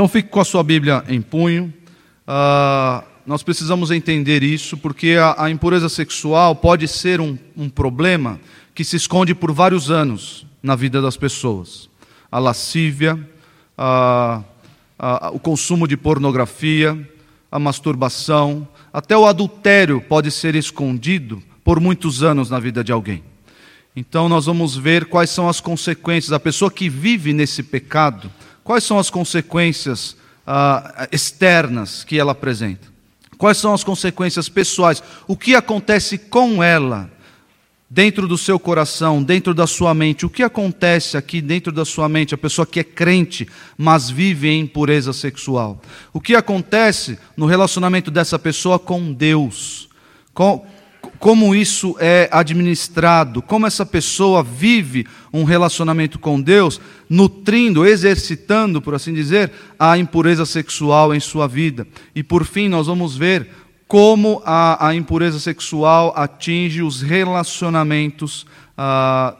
Então fique com a sua Bíblia em punho. Uh, nós precisamos entender isso, porque a, a impureza sexual pode ser um, um problema que se esconde por vários anos na vida das pessoas. A lascívia, a, a, o consumo de pornografia, a masturbação, até o adultério pode ser escondido por muitos anos na vida de alguém. Então nós vamos ver quais são as consequências. A pessoa que vive nesse pecado, quais são as consequências ah, externas que ela apresenta? Quais são as consequências pessoais? O que acontece com ela? Dentro do seu coração, dentro da sua mente, o que acontece aqui dentro da sua mente? A pessoa que é crente, mas vive em impureza sexual. O que acontece no relacionamento dessa pessoa com Deus? Com, como isso é administrado, como essa pessoa vive um relacionamento com Deus, nutrindo, exercitando, por assim dizer, a impureza sexual em sua vida. E por fim, nós vamos ver como a, a impureza sexual atinge os relacionamentos ah,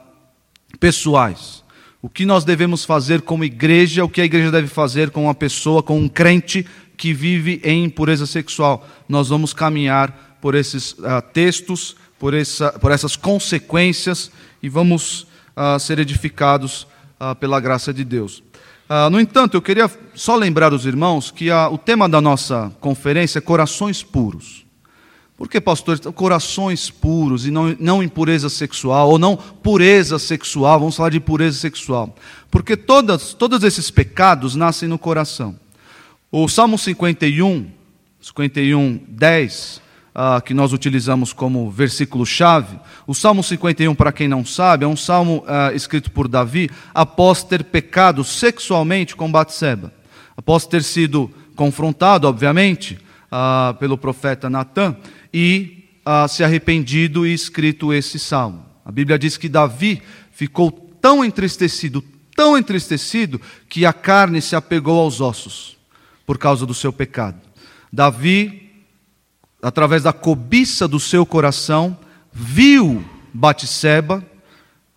pessoais. O que nós devemos fazer como igreja, o que a igreja deve fazer com uma pessoa, com um crente que vive em impureza sexual. Nós vamos caminhar por esses uh, textos, por, essa, por essas consequências e vamos uh, ser edificados uh, pela graça de Deus. no entanto, eu queria só lembrar os irmãos que o tema da nossa conferência é corações puros. Por que, pastor? Corações puros e não, não impureza sexual, ou não pureza sexual, vamos falar de pureza sexual. Porque todas, todos esses pecados nascem no coração. O Salmo 51, 51, 10, ah, que nós utilizamos como versículo-chave. O Salmo 51, para quem não sabe, é um salmo ah, escrito por Davi após ter pecado sexualmente com Batseba. Após ter sido confrontado, obviamente, ah, pelo profeta Natan e ah, se arrependido e escrito esse salmo. A Bíblia diz que Davi ficou tão entristecido, tão entristecido, que a carne se apegou aos ossos por causa do seu pecado. Davi através da cobiça do seu coração, viu Batseba,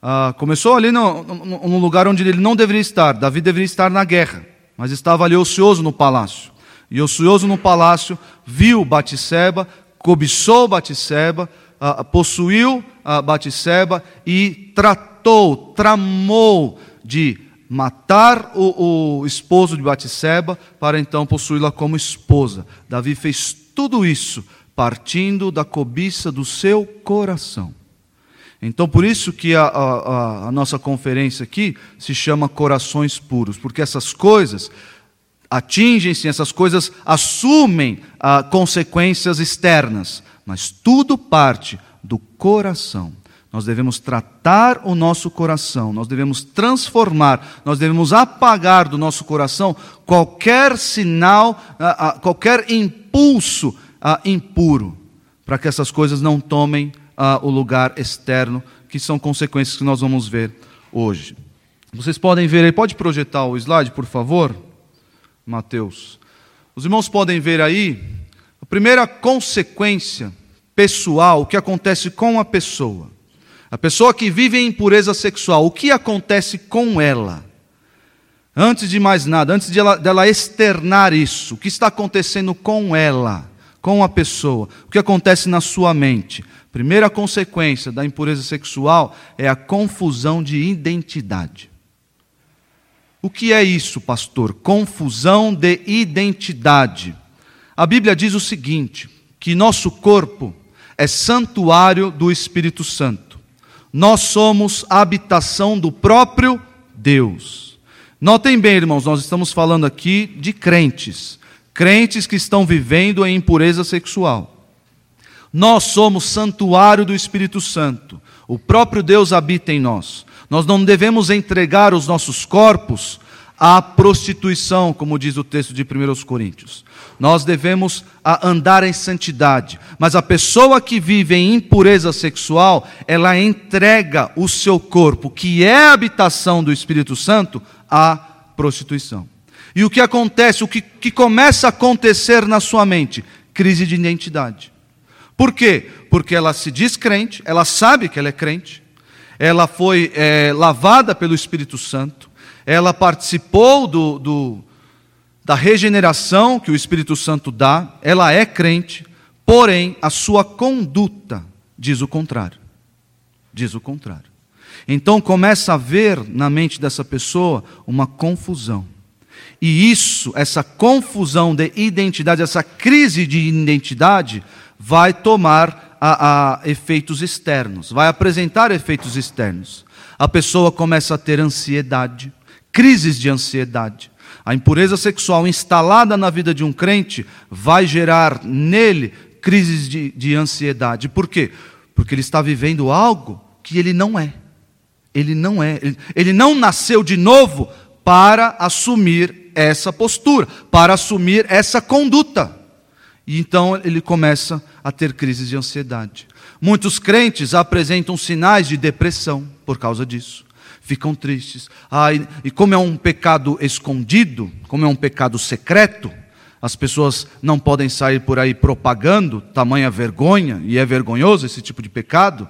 ah, começou ali no, no, no, lugar onde ele não deveria estar. Davi deveria estar na guerra, mas estava ali ocioso no palácio. E ocioso no palácio, viu Batseba, cobiçou Batseba, ah, possuiu ah, Batseba e tratou, tramou de matar o, o esposo de Batseba para então possuí-la como esposa. Davi fez tudo isso partindo da cobiça do seu coração. Então, por isso que a, a, a, nossa conferência aqui se chama Corações Puros, porque essas coisas atingem-se, essas coisas assumem ah, consequências externas, mas tudo parte do coração. Nós devemos tratar o nosso coração, nós devemos transformar, nós devemos apagar do nosso coração qualquer sinal, ah, ah, qualquer impulso ah, impuro, para que essas coisas não tomem o lugar externo, que são consequências que nós vamos ver hoje. Vocês podem ver aí, pode projetar o slide, por favor, Mateus. Os irmãos podem ver aí a primeira consequência pessoal, que acontece com a pessoa. A pessoa que vive em impureza sexual, o que acontece com ela? Antes de mais nada, antes de ela, dela externar isso, o que está acontecendo com ela, com a pessoa, o que acontece na sua mente? Primeira consequência da impureza sexual é a confusão de identidade. O que é isso, pastor? Confusão de identidade. A Bíblia diz o seguinte: que nosso corpo é santuário do Espírito Santo. Nós somos habitação do próprio Deus. Notem bem, irmãos, nós estamos falando aqui de crentes, crentes que estão vivendo em impureza sexual. Nós somos santuário do Espírito Santo. O próprio Deus habita em nós. Nós não devemos entregar os nossos corpos à prostituição, como diz o texto de 1 Coríntios. Nós devemos andar em santidade, mas a pessoa que vive em impureza sexual, ela entrega o seu corpo, que é a habitação do Espírito Santo, à prostituição. E o que acontece, o que, que começa a acontecer na sua mente? Crise de identidade. Por quê? Porque ela se diz crente, ela sabe que ela é crente, ela foi é, lavada pelo Espírito Santo, ela participou do, do, da regeneração que o Espírito Santo dá, ela é crente, porém a sua conduta diz o contrário. Diz o contrário. Então começa a haver na mente dessa pessoa uma confusão. E isso, essa confusão de identidade, essa crise de identidade, vai tomar a, a efeitos externos, vai apresentar efeitos externos. A pessoa começa a ter ansiedade, crises de ansiedade. A impureza sexual instalada na vida de um crente vai gerar nele crises de, de ansiedade. Por quê? Porque ele está vivendo algo que ele não é. Ele não é. Ele, ele não nasceu de novo para assumir essa postura, para assumir essa conduta. E então ele começa a ter crises de ansiedade. Muitos crentes apresentam sinais de depressão por causa disso. Ficam tristes. Ah, e, e como é um pecado escondido, como é um pecado secreto, as pessoas não podem sair por aí propagando tamanha vergonha, e é vergonhoso esse tipo de pecado.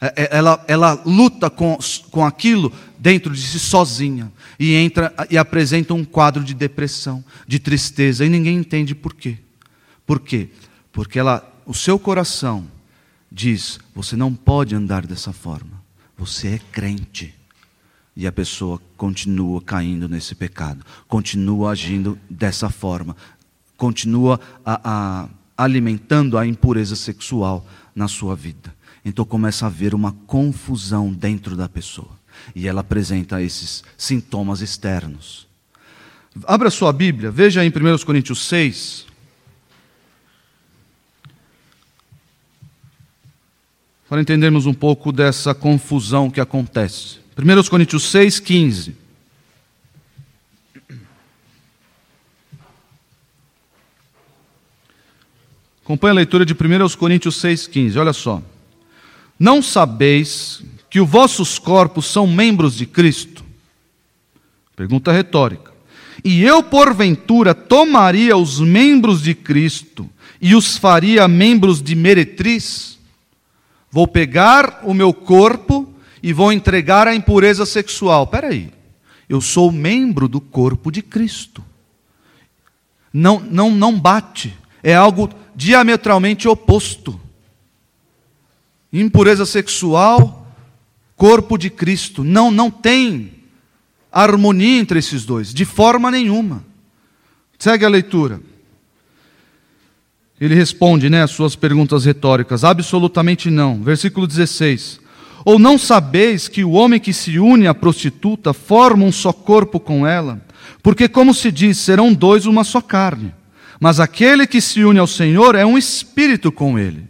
É, é, ela, ela luta com, com aquilo dentro de si sozinha e entra e apresenta um quadro de depressão, de tristeza, e ninguém entende por quê. Por quê? Porque ela, o seu coração diz: você não pode andar dessa forma. Você é crente. E a pessoa continua caindo nesse pecado, continua agindo dessa forma, continua a, a, alimentando a impureza sexual na sua vida. Então começa a haver uma confusão dentro da pessoa. E ela apresenta esses sintomas externos. Abra sua Bíblia, veja em 1 Coríntios 6. Para entendermos um pouco dessa confusão que acontece. 1 Coríntios 6, 15. Acompanhe a leitura de 1 Coríntios 6,15. Olha só. Não sabeis que os vossos corpos são membros de Cristo? Pergunta retórica. E eu, porventura, tomaria os membros de Cristo e os faria membros de meretriz? Vou pegar o meu corpo e vou entregar à impureza sexual. Espera aí. Eu sou membro do corpo de Cristo. Não, não, não bate. É algo diametralmente oposto. Impureza sexual corpo de Cristo. Não, não tem harmonia entre esses dois, de forma nenhuma. Segue a leitura. Ele responde, né, as suas perguntas retóricas. Absolutamente não. Versículo 16. Ou não sabeis que o homem que se une à prostituta forma um só corpo com ela? Porque, como se diz, serão dois uma só carne. Mas aquele que se une ao Senhor é um espírito com ele.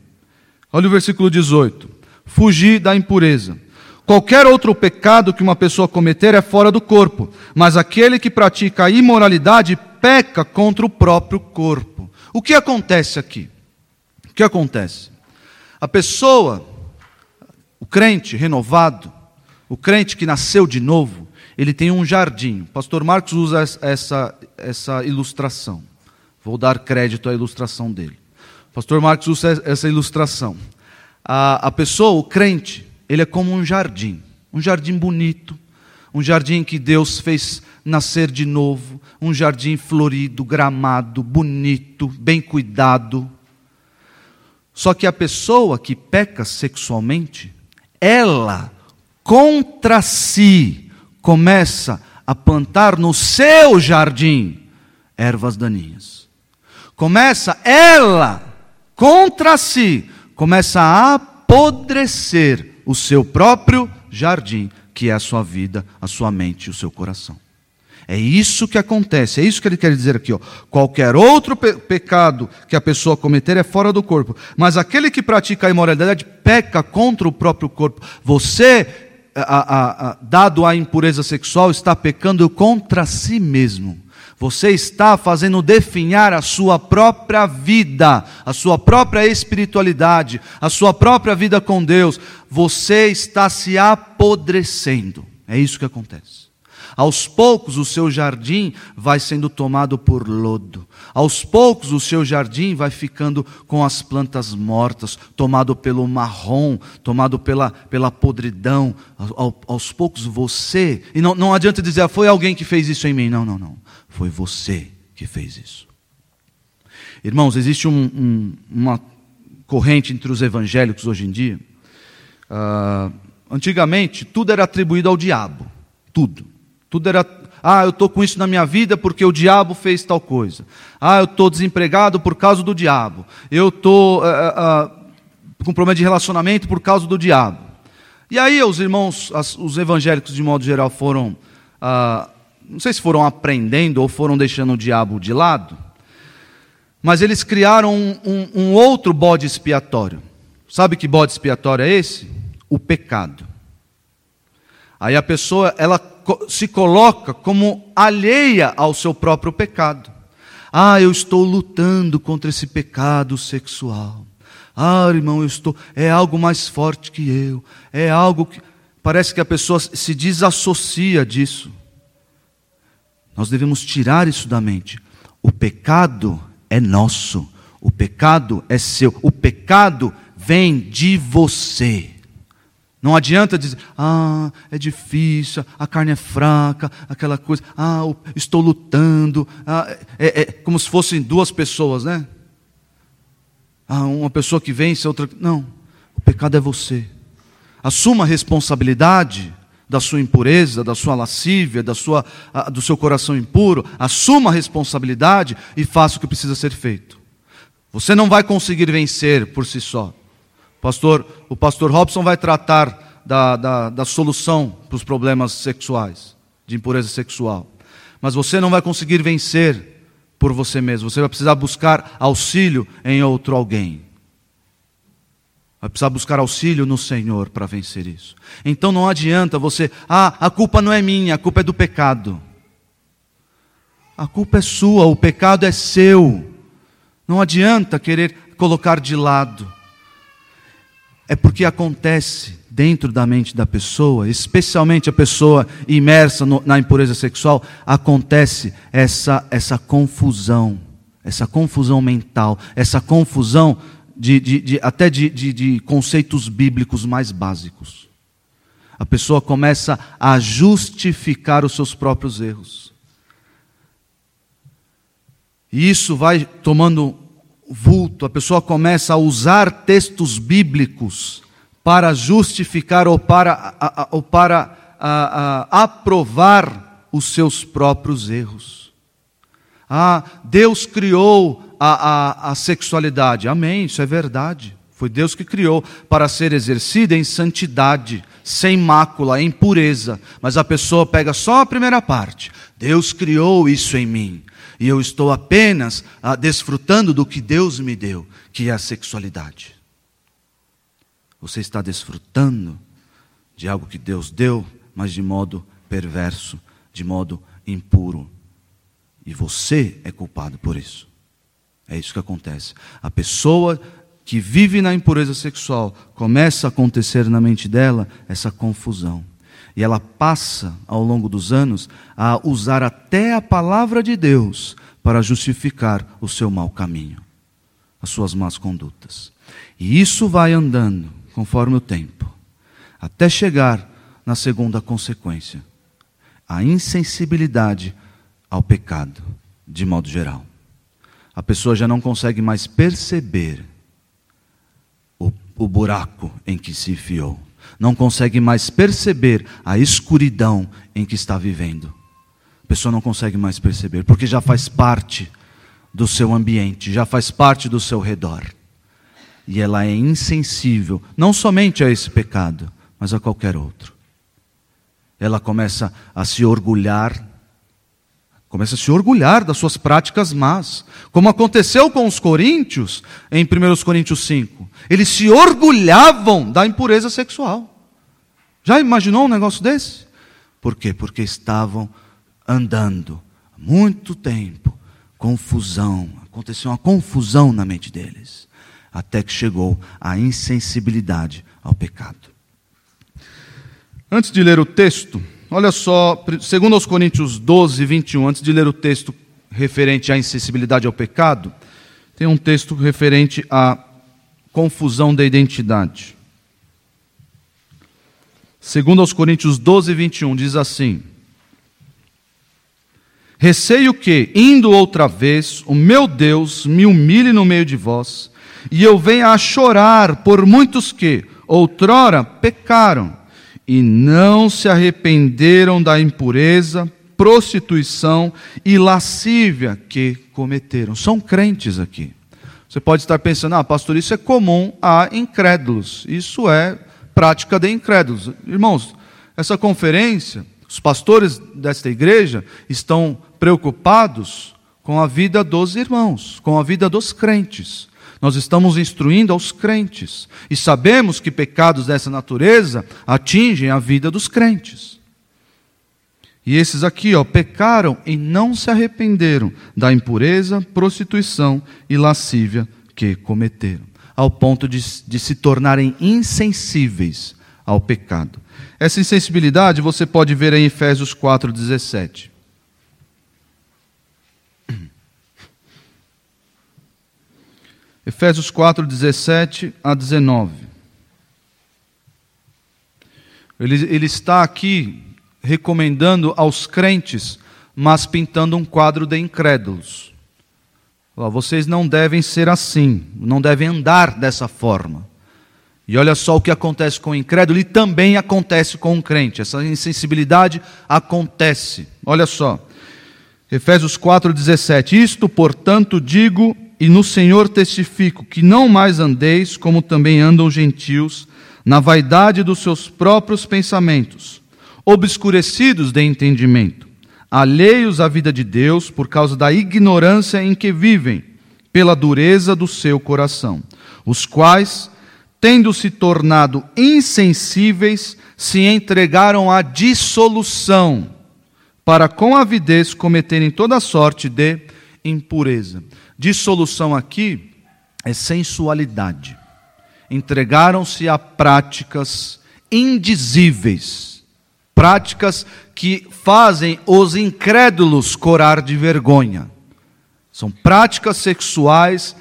Olha o versículo 18. Fugir da impureza. Qualquer outro pecado que uma pessoa cometer é fora do corpo, mas aquele que pratica a imoralidade peca contra o próprio corpo. O que acontece aqui? O que acontece? A pessoa, o crente renovado, o crente que nasceu de novo, ele tem um jardim. O pastor Marcos usa essa, essa ilustração. Vou dar crédito à ilustração dele. Pastor Marcos usa essa ilustração. A, a pessoa, o crente, ele é como um jardim, um jardim bonito, um jardim que Deus fez nascer de novo, um jardim florido, gramado, bonito, bem cuidado. Só que a pessoa que peca sexualmente, ela contra si começa a plantar no seu jardim ervas daninhas. Começa ela contra si, começa a apodrecer o seu próprio jardim, que é a sua vida, a sua mente o seu coração. É isso que acontece, é isso que ele quer dizer aqui. Ó. Qualquer outro pe pecado que a pessoa cometer é fora do corpo, mas aquele que pratica a imoralidade peca contra o próprio corpo. Você, a, a, a, dado a impureza sexual, está pecando contra si mesmo. Você está fazendo definhar a sua própria vida, a sua própria espiritualidade, a sua própria vida com Deus. Você está se apodrecendo. É isso que acontece. Aos poucos o seu jardim vai sendo tomado por lodo. Aos poucos o seu jardim vai ficando com as plantas mortas, tomado pelo marrom, tomado pela, pela podridão. Aos poucos você. E não, não adianta dizer, ah, foi alguém que fez isso em mim. Não, não, não. Foi você que fez isso. Irmãos, existe um, um, uma corrente entre os evangélicos hoje em dia. Uh, antigamente, tudo era atribuído ao diabo. Tudo. Tudo era. Ah, eu estou com isso na minha vida porque o diabo fez tal coisa. Ah, eu estou desempregado por causa do diabo. Eu estou uh, uh, com problema de relacionamento por causa do diabo. E aí os irmãos, as, os evangélicos de modo geral foram, ah, não sei se foram aprendendo ou foram deixando o diabo de lado, mas eles criaram um, um, um outro bode expiatório. Sabe que bode expiatório é esse? O pecado. Aí a pessoa ela se coloca como alheia ao seu próprio pecado. Ah, eu estou lutando contra esse pecado sexual. Ah, irmão, eu estou. É algo mais forte que eu. É algo que. Parece que a pessoa se desassocia disso. Nós devemos tirar isso da mente. O pecado é nosso. O pecado é seu. O pecado vem de você. Não adianta dizer, ah, é difícil, a carne é fraca, aquela coisa, ah, estou lutando. Ah, é, é como se fossem duas pessoas, né? Ah, uma pessoa que vence, outra. Não. O pecado é você. Assuma a responsabilidade da sua impureza, da sua lascívia, da sua, do seu coração impuro. Assuma a responsabilidade e faça o que precisa ser feito. Você não vai conseguir vencer por si só. Pastor, o pastor Robson vai tratar da, da, da solução para os problemas sexuais, de impureza sexual. Mas você não vai conseguir vencer por você mesmo. Você vai precisar buscar auxílio em outro alguém. Vai precisar buscar auxílio no Senhor para vencer isso. Então não adianta você, ah, a culpa não é minha, a culpa é do pecado. A culpa é sua, o pecado é seu. Não adianta querer colocar de lado. É porque acontece dentro da mente da pessoa, especialmente a pessoa imersa no, na impureza sexual, acontece essa, essa confusão, essa confusão mental, essa confusão de, de, de até de, de conceitos bíblicos mais básicos. A pessoa começa a justificar os seus próprios erros. E isso vai tomando vulto, a pessoa começa a usar textos bíblicos para justificar ou para, ou para a, aprovar os seus próprios erros. Ah, Deus criou a, a sexualidade. Amém, isso é verdade. Foi Deus que criou para ser exercida em santidade, sem mácula, em pureza. Mas a pessoa pega só a primeira parte. Deus criou isso em mim. E eu estou apenas ah, desfrutando do que Deus me deu, que é a sexualidade. Você está desfrutando de algo que Deus deu, mas de modo perverso, de modo impuro. E você é culpado por isso. É isso que acontece. A pessoa que vive na impureza sexual, começa a acontecer na mente dela essa confusão. E ela passa, ao longo dos anos, a usar até a palavra de Deus para justificar o seu mau caminho, as suas más condutas. E isso vai andando conforme o tempo, até chegar na segunda consequência, a insensibilidade ao pecado, de modo geral. A pessoa já não consegue mais perceber o, o buraco em que se enfiou, não consegue mais perceber a escuridão em que está vivendo. A pessoa não consegue mais perceber, porque já faz parte do seu ambiente, já faz parte do seu redor e ela é insensível, não somente a esse pecado, mas a qualquer outro. Ela começa a se orgulhar, começa a se orgulhar das suas práticas más, como aconteceu com os coríntios em 1 Coríntios 5. Eles se orgulhavam da impureza sexual. Já imaginou um negócio desse? Por quê? Porque estavam andando há muito tempo, confusão, aconteceu uma confusão na mente deles até que chegou a insensibilidade ao pecado. Antes de ler o texto, olha só, segundo Coríntios 12, 21, antes de ler o texto referente à insensibilidade ao pecado, tem um texto referente à confusão da identidade. Segundo Coríntios 12, 21, diz assim: Receio que, indo outra vez, o meu Deus me humilhe no meio de vós, e eu venha a chorar por muitos que, outrora, pecaram, e não se arrependeram da impureza, prostituição e lascívia que cometeram. São crentes aqui. Você pode estar pensando, ah, pastor, isso é comum a incrédulos. Isso é prática de incrédulos. Irmãos, essa conferência, os pastores desta igreja estão preocupados com a vida dos irmãos, com a vida dos crentes. Nós estamos instruindo aos crentes e sabemos que pecados dessa natureza atingem a vida dos crentes. E esses aqui, ó, pecaram e não se arrependeram da impureza, prostituição e lascívia que cometeram, ao ponto de, de se tornarem insensíveis ao pecado. Essa insensibilidade você pode ver em Efésios 4,17. Efésios 4, 17 a 19. Ele, ele está aqui recomendando aos crentes, mas pintando um quadro de incrédulos. Vocês não devem ser assim, não devem andar dessa forma. E olha só o que acontece com o incrédulo e também acontece com o crente. Essa insensibilidade acontece. Olha só. Efésios 4:17. Isto, portanto, digo e no Senhor testifico que não mais andeis como também andam gentios, na vaidade dos seus próprios pensamentos, obscurecidos de entendimento, alheios à vida de Deus por causa da ignorância em que vivem, pela dureza do seu coração, os quais, tendo se tornado insensíveis, se entregaram à dissolução, para com avidez cometerem toda sorte de impureza. Dissolução aqui é sensualidade. Entregaram-se a práticas indizíveis, práticas que fazem os incrédulos corar de vergonha. São práticas sexuais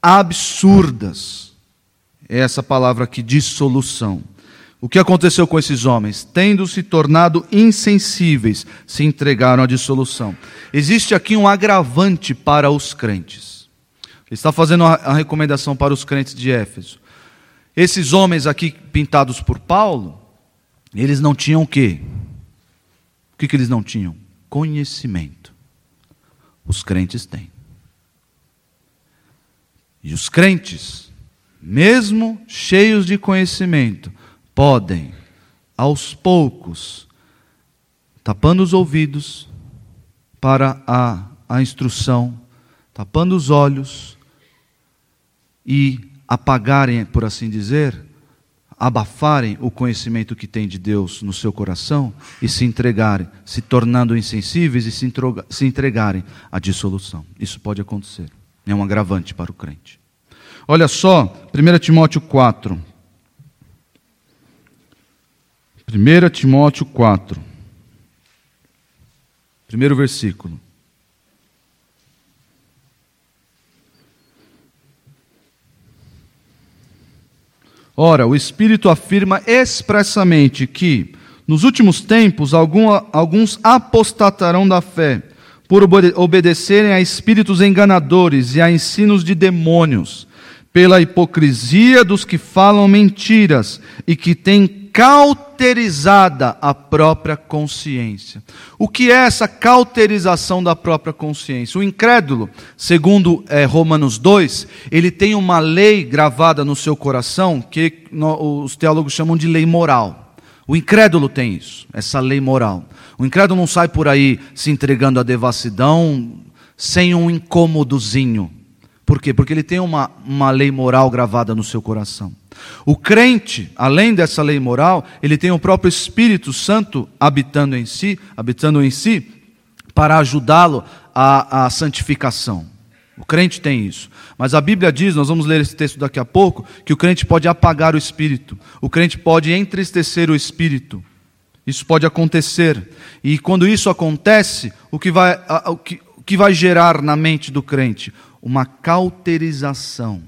absurdas. É essa palavra aqui, dissolução. O que aconteceu com esses homens? Tendo se tornado insensíveis, se entregaram à dissolução. Existe aqui um agravante para os crentes. Ele está fazendo a recomendação para os crentes de Éfeso. Esses homens aqui pintados por Paulo, eles não tinham o quê? O que, que eles não tinham? Conhecimento. Os crentes têm. E os crentes, mesmo cheios de conhecimento, podem, aos poucos, tapando os ouvidos para a, a instrução, tapando os olhos e apagarem, por assim dizer, abafarem o conhecimento que tem de Deus no seu coração e se entregarem, se tornando insensíveis e se, se entregarem à dissolução. Isso pode acontecer. É um agravante para o crente. Olha só, 1 Timóteo 4. 1 Timóteo 4, primeiro versículo. Ora, o Espírito afirma expressamente que, nos últimos tempos, alguns apostatarão da fé, por obedecerem a espíritos enganadores e a ensinos de demônios, pela hipocrisia dos que falam mentiras e que têm cauterizada a própria consciência. O que é essa cauterização da própria consciência? O incrédulo, segundo é, Romanos 2, ele tem uma lei gravada no seu coração que os teólogos chamam de lei moral. O incrédulo tem isso, essa lei moral. O incrédulo não sai por aí se entregando à devassidão sem um incômodozinho. Por quê? Porque ele tem uma, uma lei moral gravada no seu coração. O crente, além dessa lei moral, ele tem o próprio Espírito Santo habitando em si, habitando em si, para ajudá-lo à, à santificação. O crente tem isso. Mas a Bíblia diz, nós vamos ler esse texto daqui a pouco, que o crente pode apagar o espírito, o crente pode entristecer o espírito. Isso pode acontecer. E quando isso acontece, o que vai, o que, o que vai gerar na mente do crente? Uma cauterização.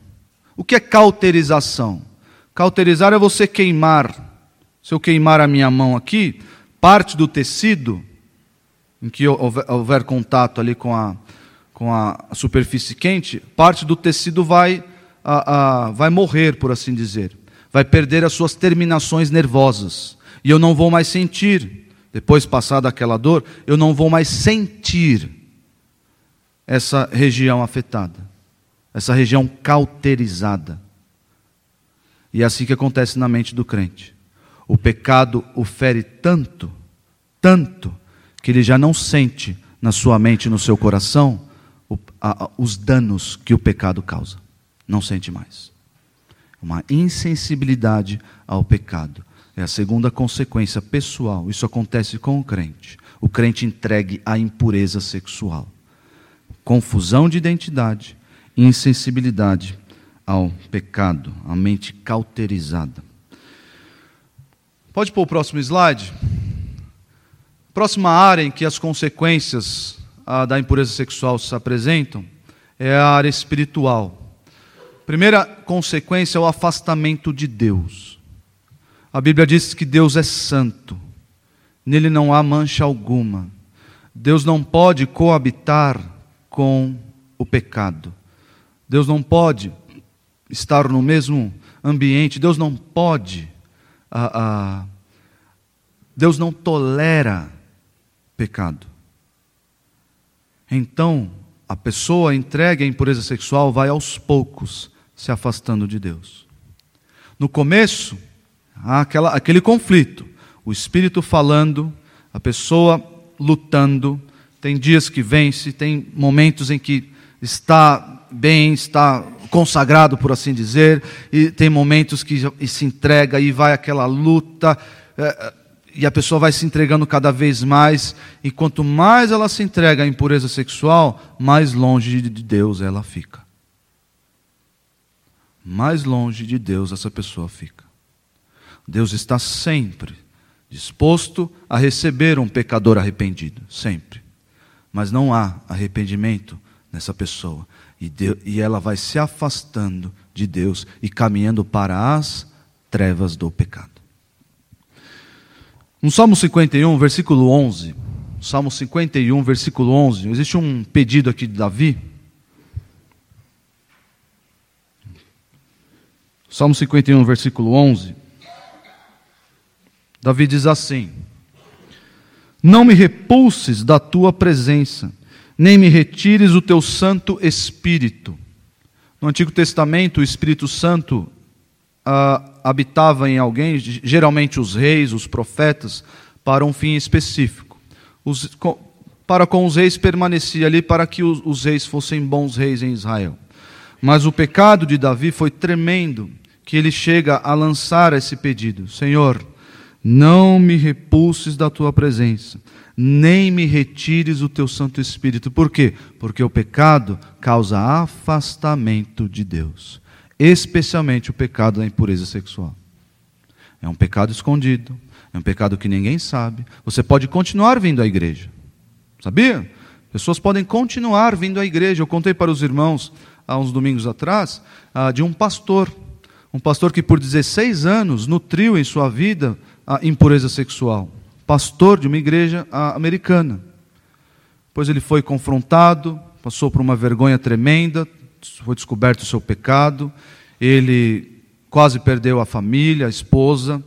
O que é cauterização? Cauterizar é você queimar. Se eu queimar a minha mão aqui, parte do tecido em que houver, houver contato ali com a, com a superfície quente, parte do tecido vai, a, a, vai morrer, por assim dizer. Vai perder as suas terminações nervosas. E eu não vou mais sentir, depois passada aquela dor, eu não vou mais sentir essa região afetada, essa região cauterizada. E é assim que acontece na mente do crente. O pecado o fere tanto, tanto, que ele já não sente na sua mente no seu coração os danos que o pecado causa. Não sente mais. Uma insensibilidade ao pecado. É a segunda consequência pessoal. Isso acontece com o crente. O crente entregue à impureza sexual. Confusão de identidade, insensibilidade ao pecado, a mente cauterizada. Pode pôr o próximo slide? Próxima área em que as consequências ah, da impureza sexual se apresentam é a área espiritual. Primeira consequência é o afastamento de Deus. A Bíblia diz que Deus é santo, nele não há mancha alguma. Deus não pode coabitar com o pecado. Deus não pode estar no mesmo ambiente. Deus não pode. Ah, ah, Deus não tolera pecado. Então, a pessoa entregue à impureza sexual vai aos poucos se afastando de Deus. No começo, há aquela, aquele conflito, o espírito falando, a pessoa lutando. Tem dias que vence, tem momentos em que está bem, está consagrado, por assim dizer, e tem momentos que se entrega e vai aquela luta. É, e a pessoa vai se entregando cada vez mais, e quanto mais ela se entrega à impureza sexual, mais longe de Deus ela fica. Mais longe de Deus essa pessoa fica. Deus está sempre disposto a receber um pecador arrependido, sempre. Mas não há arrependimento nessa pessoa. E, Deus, e ela vai se afastando de Deus e caminhando para as trevas do pecado. No Salmo 51, versículo 11, Salmo 51, versículo 11, existe um pedido aqui de Davi. Salmo 51, versículo 11. Davi diz assim: Não me repulses da tua presença, nem me retires o teu Santo Espírito. No Antigo Testamento, o Espírito Santo ah, habitava em alguém, geralmente os reis, os profetas, para um fim específico. Os, com, para com os reis permanecia ali para que os, os reis fossem bons reis em Israel. Mas o pecado de Davi foi tremendo, que ele chega a lançar esse pedido: Senhor, não me repulses da tua presença, nem me retires o teu Santo Espírito. Por quê? Porque o pecado causa afastamento de Deus especialmente o pecado da impureza sexual. É um pecado escondido, é um pecado que ninguém sabe. Você pode continuar vindo à igreja, sabia? Pessoas podem continuar vindo à igreja. Eu contei para os irmãos há uns domingos atrás ah, de um pastor, um pastor que por 16 anos nutriu em sua vida a impureza sexual, pastor de uma igreja americana. Depois ele foi confrontado, passou por uma vergonha tremenda, foi descoberto o seu pecado, ele quase perdeu a família, a esposa,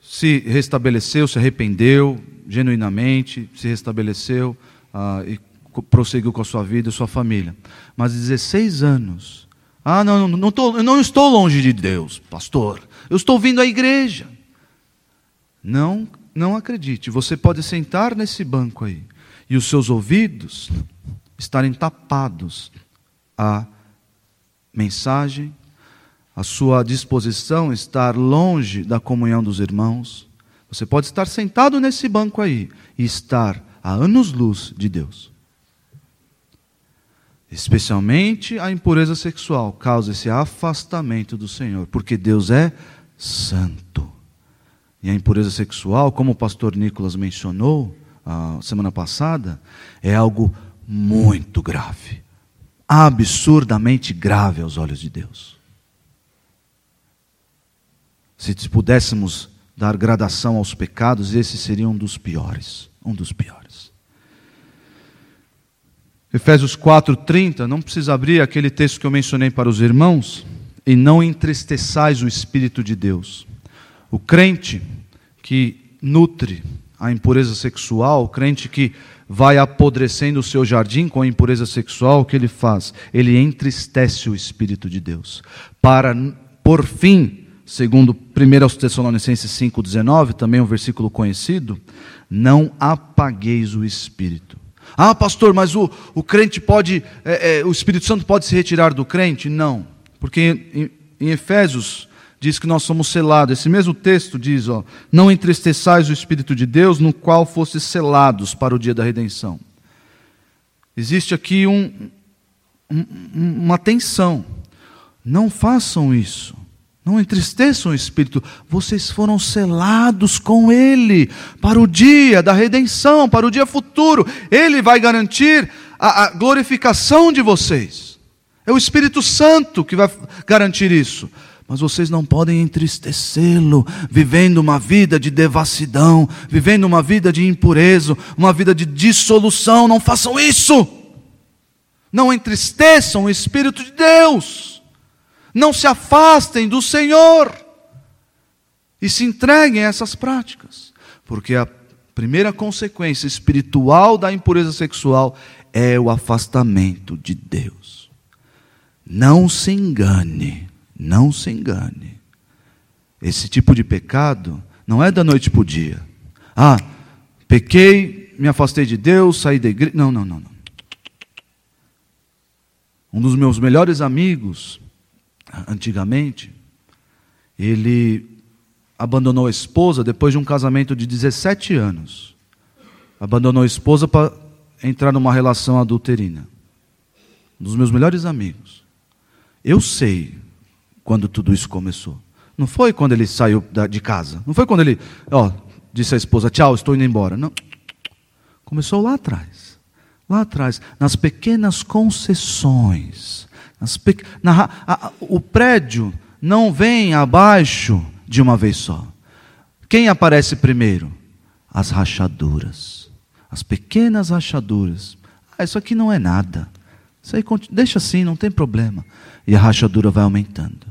se restabeleceu, se arrependeu genuinamente, se restabeleceu ah, e prosseguiu com a sua vida e sua família. Mas 16 anos. Ah, não, não, não tô, eu não estou longe de Deus, pastor. Eu estou vindo à igreja. Não, não acredite. Você pode sentar nesse banco aí e os seus ouvidos estarem tapados a mensagem, a sua disposição estar longe da comunhão dos irmãos. Você pode estar sentado nesse banco aí e estar a anos-luz de Deus. Especialmente a impureza sexual causa esse afastamento do Senhor, porque Deus é santo. E a impureza sexual, como o pastor Nicolas mencionou a ah, semana passada, é algo muito grave absurdamente grave aos olhos de Deus. Se pudéssemos dar gradação aos pecados, esse seria um dos piores, um dos piores. Efésios 4:30, não precisa abrir aquele texto que eu mencionei para os irmãos, e não entristeçais o espírito de Deus. O crente que nutre a impureza sexual, o crente que vai apodrecendo o seu jardim com a impureza sexual, o que ele faz? Ele entristece o espírito de Deus, para por fim, segundo 1 Tessalonicenses 5:19, também um versículo conhecido, não apagueis o espírito. Ah, pastor, mas o, o crente pode, é, é, o Espírito Santo pode se retirar do crente? Não, porque em, em Efésios diz que nós somos selados. Esse mesmo texto diz: ó, não entristeçais o Espírito de Deus, no qual fostes selados para o dia da redenção. Existe aqui um, um, uma tensão. Não façam isso. Não entristeçam o Espírito, vocês foram selados com Ele para o dia da redenção, para o dia futuro. Ele vai garantir a, a glorificação de vocês. É o Espírito Santo que vai garantir isso. Mas vocês não podem entristecê-lo, vivendo uma vida de devassidão, vivendo uma vida de impureza, uma vida de dissolução. Não façam isso. Não entristeçam o Espírito de Deus. Não se afastem do Senhor e se entreguem a essas práticas, porque a primeira consequência espiritual da impureza sexual é o afastamento de Deus. Não se engane, não se engane. Esse tipo de pecado não é da noite para o dia. Ah, pequei, me afastei de Deus, saí da igreja. Não, não, não, não. Um dos meus melhores amigos, antigamente, ele abandonou a esposa depois de um casamento de 17 anos. Abandonou a esposa para entrar numa relação adulterina. Um dos meus melhores amigos. Eu sei quando tudo isso começou. Não foi quando ele saiu de casa. Não foi quando ele, ó, disse à esposa: "Tchau, estou indo embora". Não. Começou lá atrás. Lá atrás, nas pequenas concessões Pe... Na... A... O prédio não vem abaixo de uma vez só. Quem aparece primeiro? As rachaduras. As pequenas rachaduras. Ah, isso aqui não é nada. Isso aí deixa assim, não tem problema. E a rachadura vai aumentando.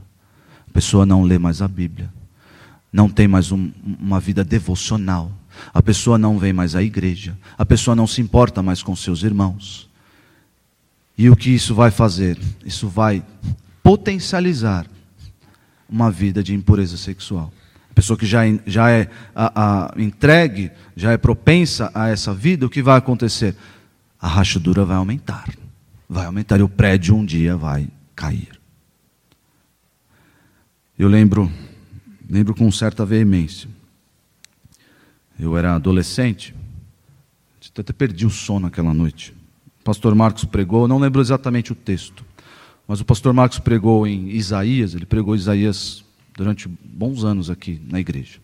A pessoa não lê mais a Bíblia. Não tem mais um, uma vida devocional. A pessoa não vem mais à igreja. A pessoa não se importa mais com seus irmãos. E o que isso vai fazer? Isso vai potencializar uma vida de impureza sexual. A pessoa que já, já é a, a, entregue, já é propensa a essa vida, o que vai acontecer? A rachadura vai aumentar. Vai aumentar e o prédio um dia vai cair. Eu lembro, lembro com certa veemência. Eu era adolescente, até perdi o sono aquela noite. O pastor Marcos pregou, não lembro exatamente o texto, mas o pastor Marcos pregou em Isaías, ele pregou Isaías durante bons anos aqui na igreja.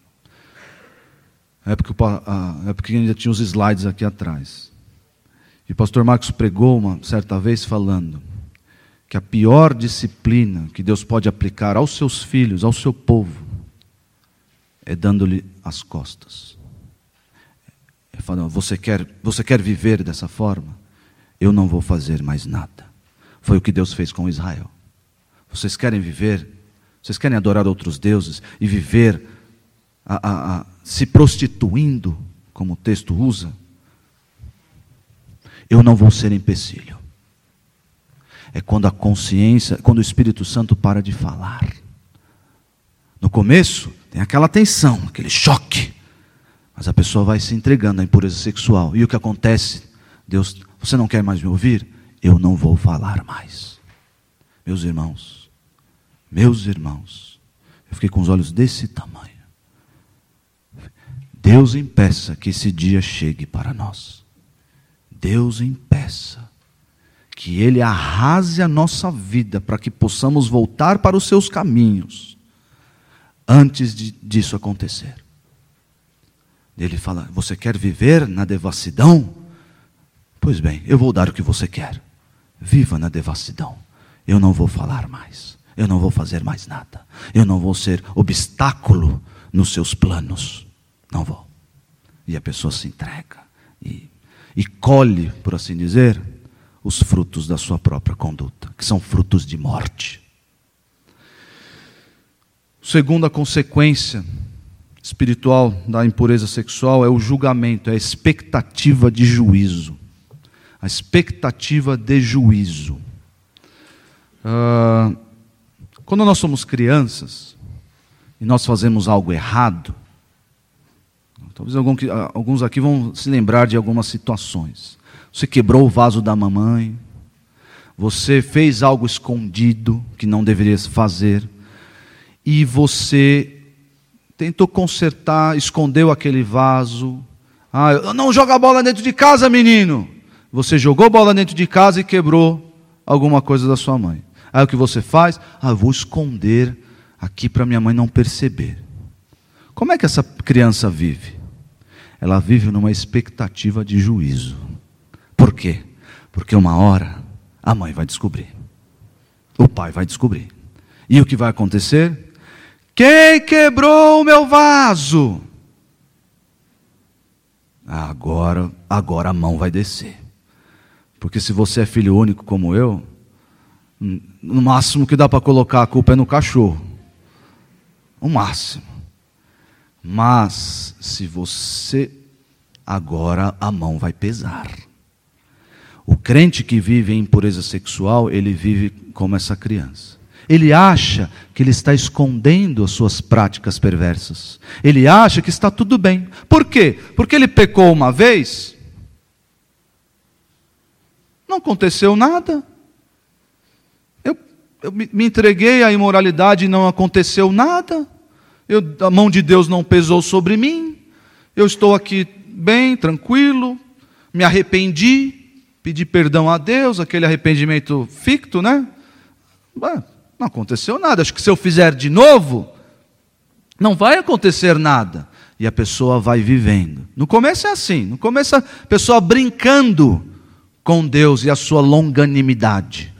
A época, a época que ainda tinha os slides aqui atrás. E o pastor Marcos pregou uma certa vez falando que a pior disciplina que Deus pode aplicar aos seus filhos, ao seu povo, é dando-lhe as costas. É falando, você quer, você quer viver dessa forma? eu não vou fazer mais nada. Foi o que Deus fez com Israel. Vocês querem viver, vocês querem adorar outros deuses e viver a, a, a, se prostituindo, como o texto usa? Eu não vou ser empecilho. É quando a consciência, quando o Espírito Santo para de falar. No começo, tem aquela tensão, aquele choque. Mas a pessoa vai se entregando à impureza sexual. E o que acontece? Deus você não quer mais me ouvir? Eu não vou falar mais. Meus irmãos, meus irmãos, eu fiquei com os olhos desse tamanho. Deus impeça que esse dia chegue para nós. Deus impeça que Ele arrase a nossa vida para que possamos voltar para os seus caminhos antes de, disso acontecer. Ele fala: Você quer viver na devassidão? Pois bem, eu vou dar o que você quer. Viva na devassidão. Eu não vou falar mais. Eu não vou fazer mais nada. Eu não vou ser obstáculo nos seus planos. Não vou. E a pessoa se entrega e, e colhe, por assim dizer, os frutos da sua própria conduta, que são frutos de morte. Segunda consequência espiritual da impureza sexual é o julgamento, é a expectativa de juízo. A expectativa de juízo. Uh, quando nós somos crianças e nós fazemos algo errado, talvez alguns aqui vão se lembrar de algumas situações. Você quebrou o vaso da mamãe, você fez algo escondido que não deveria fazer, e você tentou consertar, escondeu aquele vaso. Ah, não joga a bola dentro de casa, menino. Você jogou bola dentro de casa e quebrou alguma coisa da sua mãe. Aí o que você faz? Ah, eu vou esconder aqui para minha mãe não perceber. Como é que essa criança vive? Ela vive numa expectativa de juízo. Por quê? Porque uma hora a mãe vai descobrir. O pai vai descobrir. E o que vai acontecer? Quem quebrou o meu vaso? Agora, agora a mão vai descer. Porque se você é filho único como eu, no máximo que dá para colocar a culpa é no cachorro. O máximo. Mas se você agora a mão vai pesar. O crente que vive em impureza sexual, ele vive como essa criança. Ele acha que ele está escondendo as suas práticas perversas. Ele acha que está tudo bem. Por quê? Porque ele pecou uma vez, não aconteceu nada. Eu, eu me entreguei à imoralidade e não aconteceu nada. Eu, a mão de Deus não pesou sobre mim. Eu estou aqui bem, tranquilo. Me arrependi, pedi perdão a Deus, aquele arrependimento ficto, né? Não aconteceu nada. Acho que se eu fizer de novo, não vai acontecer nada. E a pessoa vai vivendo. No começo é assim. No começo a pessoa brincando com Deus e a sua longanimidade.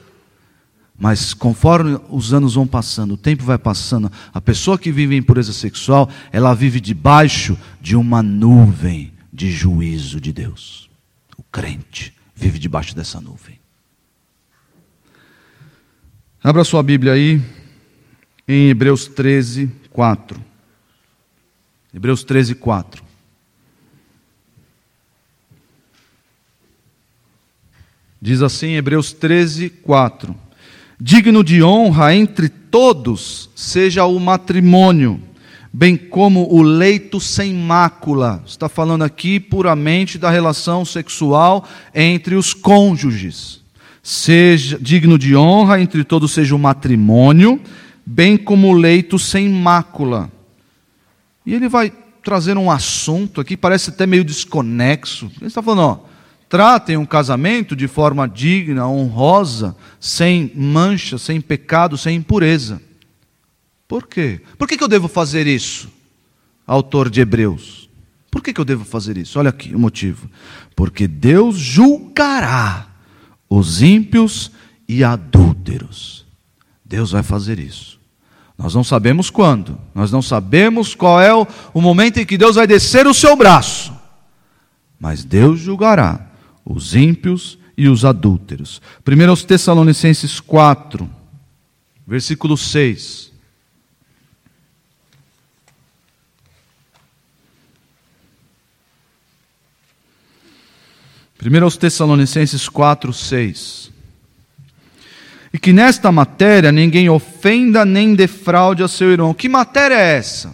Mas conforme os anos vão passando, o tempo vai passando, a pessoa que vive em pureza sexual, ela vive debaixo de uma nuvem de juízo de Deus. O crente vive debaixo dessa nuvem. Abra sua Bíblia aí em Hebreus 13, 4. Hebreus 13, 4. Diz assim, Hebreus 13, 4. Digno de honra entre todos seja o matrimônio, bem como o leito sem mácula. Está falando aqui puramente da relação sexual entre os cônjuges seja digno de honra, entre todos seja o matrimônio, bem como o leito sem mácula. E ele vai trazer um assunto aqui, parece até meio desconexo. Ele está falando, ó, tratem um casamento de forma digna, honrosa, sem mancha, sem pecado, sem impureza. Por quê? Por que, eu devo fazer isso? Autor de Hebreus. Por que, que eu devo fazer isso? Olha aqui o motivo. Porque Deus julgará os ímpios e adúlteros. Deus vai fazer isso. Nós não sabemos quando, nós não sabemos qual é o, o momento em que Deus vai descer o seu braço, mas Deus julgará os ímpios e os adúlteros. 1 Tessalonicenses 4, versículo 6. 1 Tessalonicenses 4, 6. E que nesta matéria ninguém ofenda nem defraude a seu irmão. Que matéria é essa?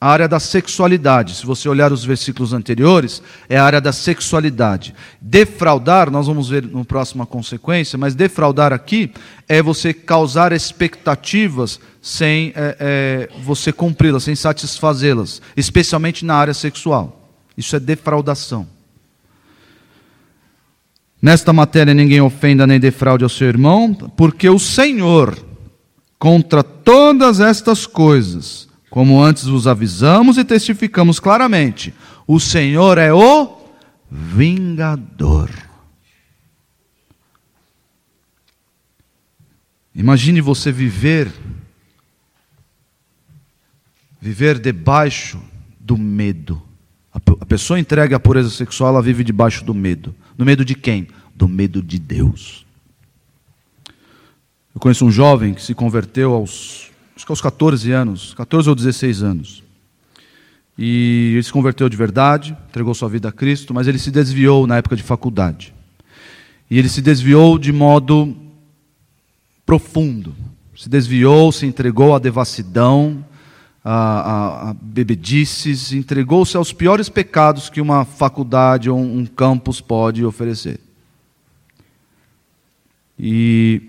A área da sexualidade. Se você olhar os versículos anteriores, é a área da sexualidade. Defraudar, nós vamos ver no próxima consequência, mas defraudar aqui é você causar expectativas sem é, é, você cumpri-las, sem satisfazê-las, especialmente na área sexual. Isso é defraudação. Nesta matéria ninguém ofenda nem defraude ao seu irmão, porque o Senhor, contra todas estas coisas, como antes vos avisamos e testificamos claramente, o Senhor é o vingador. Imagine você viver viver debaixo do medo. A pessoa entregue à pureza sexual, ela vive debaixo do medo. No medo de quem? do medo de Deus. Eu conheço um jovem que se converteu aos, acho que aos 14 anos, 14 ou 16 anos. E ele se converteu de verdade, entregou sua vida a Cristo, mas ele se desviou na época de faculdade. E ele se desviou de modo profundo. Se desviou, se entregou à devassidão, a, a, a bebedices, entregou-se aos piores pecados que uma faculdade ou um campus pode oferecer. E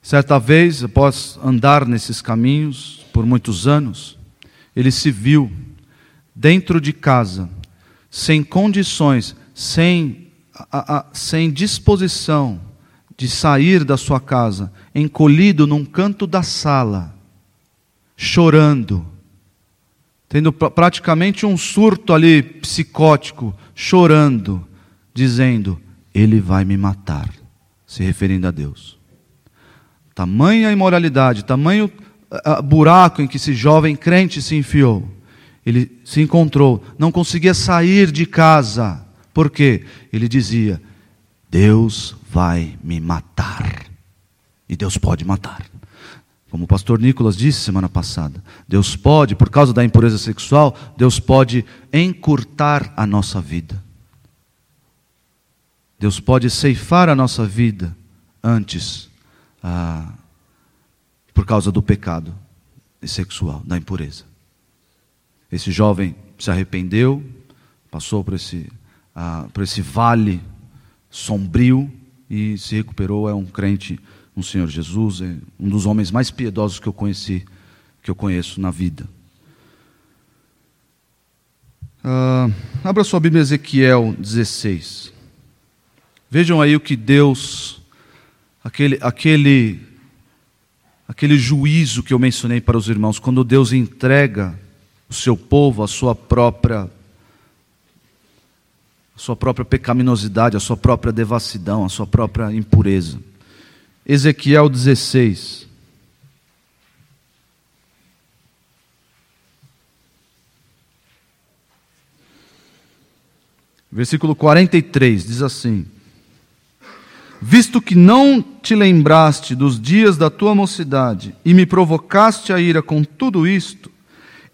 certa vez, após andar nesses caminhos por muitos anos, ele se viu dentro de casa, sem condições, sem, a, a, sem disposição de sair da sua casa, encolhido num canto da sala, chorando, tendo praticamente um surto ali psicótico, chorando, dizendo: Ele vai me matar, se referindo a Deus. Tamanha imoralidade, tamanho buraco em que esse jovem crente se enfiou. Ele se encontrou, não conseguia sair de casa. Por quê? Ele dizia: Deus vai me matar. E Deus pode matar. Como o pastor Nicolas disse semana passada, Deus pode, por causa da impureza sexual, Deus pode encurtar a nossa vida. Deus pode ceifar a nossa vida antes ah, por causa do pecado sexual, da impureza. Esse jovem se arrependeu, passou por esse, uh, por esse vale sombrio e se recuperou. É um crente no Senhor Jesus, é um dos homens mais piedosos que eu conheci, que eu conheço na vida. Uh, abra sua Bíblia, Ezequiel 16. Vejam aí o que Deus, aquele, aquele aquele juízo que eu mencionei para os irmãos, quando Deus entrega o seu povo à sua própria a sua própria pecaminosidade, a sua própria devassidão, a sua própria impureza. Ezequiel 16. Versículo 43 diz assim: Visto que não te lembraste dos dias da tua mocidade e me provocaste a ira com tudo isto,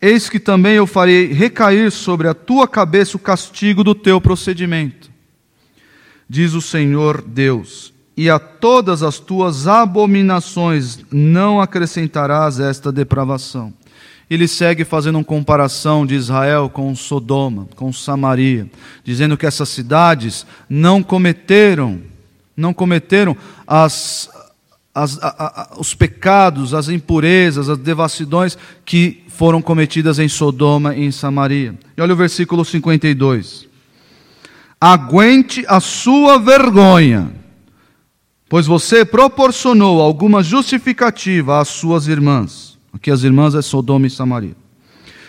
eis que também eu farei recair sobre a tua cabeça o castigo do teu procedimento. Diz o Senhor Deus: e a todas as tuas abominações não acrescentarás esta depravação. Ele segue fazendo uma comparação de Israel com Sodoma, com Samaria, dizendo que essas cidades não cometeram não cometeram as, as, a, a, os pecados, as impurezas, as devassidões que foram cometidas em Sodoma e em Samaria. E olha o versículo 52. Aguente a sua vergonha, pois você proporcionou alguma justificativa às suas irmãs. Aqui as irmãs é Sodoma e Samaria.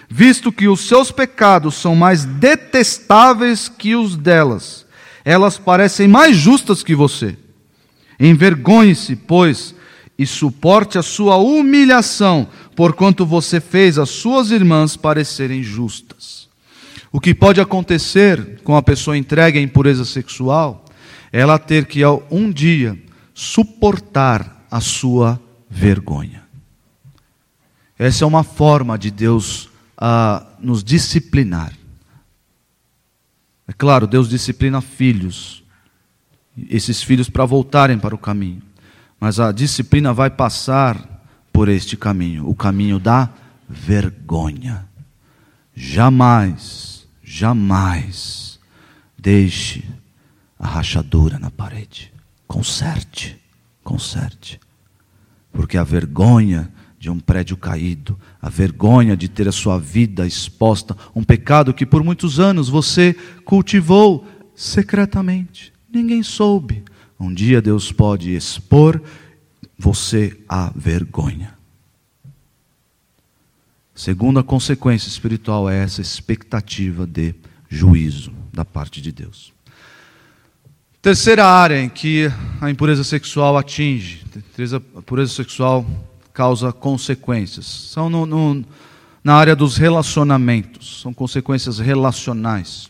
Visto que os seus pecados são mais detestáveis que os delas elas parecem mais justas que você. Envergonhe-se, pois, e suporte a sua humilhação, porquanto você fez as suas irmãs parecerem justas. O que pode acontecer com a pessoa entregue à impureza sexual ela ter que, um dia, suportar a sua vergonha. Essa é uma forma de Deus nos disciplinar. É claro, Deus disciplina filhos, esses filhos para voltarem para o caminho, mas a disciplina vai passar por este caminho o caminho da vergonha. Jamais, jamais deixe a rachadura na parede. Conserte, conserte. Porque a vergonha de um prédio caído, a vergonha de ter a sua vida exposta, um pecado que por muitos anos você cultivou secretamente, ninguém soube. Um dia Deus pode expor você à vergonha. Segunda consequência espiritual é essa expectativa de juízo da parte de Deus. Terceira área em que a impureza sexual atinge, a impureza sexual causa consequências. São no, no, na área dos relacionamentos, são consequências relacionais.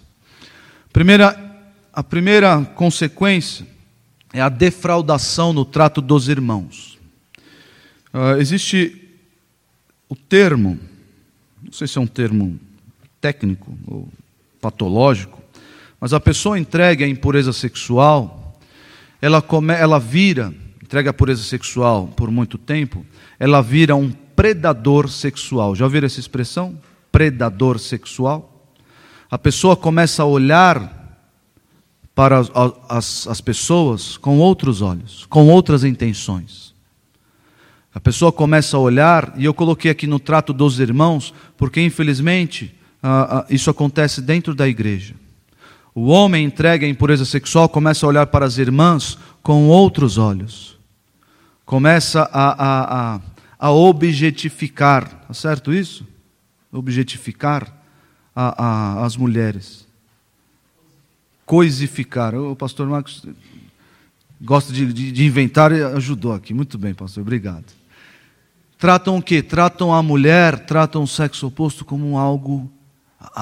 Primeira a primeira consequência é a defraudação no trato dos irmãos. Uh, existe o termo, não sei se é um termo técnico ou patológico, mas a pessoa entregue à impureza sexual, ela, come, ela vira, entrega a pureza sexual por muito tempo, ela vira um predador sexual. Já ouviram essa expressão? Predador sexual? A pessoa começa a olhar para as, as, as pessoas com outros olhos, com outras intenções. A pessoa começa a olhar, e eu coloquei aqui no trato dos irmãos, porque infelizmente isso acontece dentro da igreja. O homem entrega a impureza sexual, começa a olhar para as irmãs com outros olhos, começa a, a, a, a objetificar, tá certo isso? Objetificar as mulheres coisificar. O pastor Marcos gosta de, de, de, inventar e ajudou aqui. Muito bem, pastor, obrigado. Tratam o quê? Tratam a mulher, tratam o sexo oposto como algo,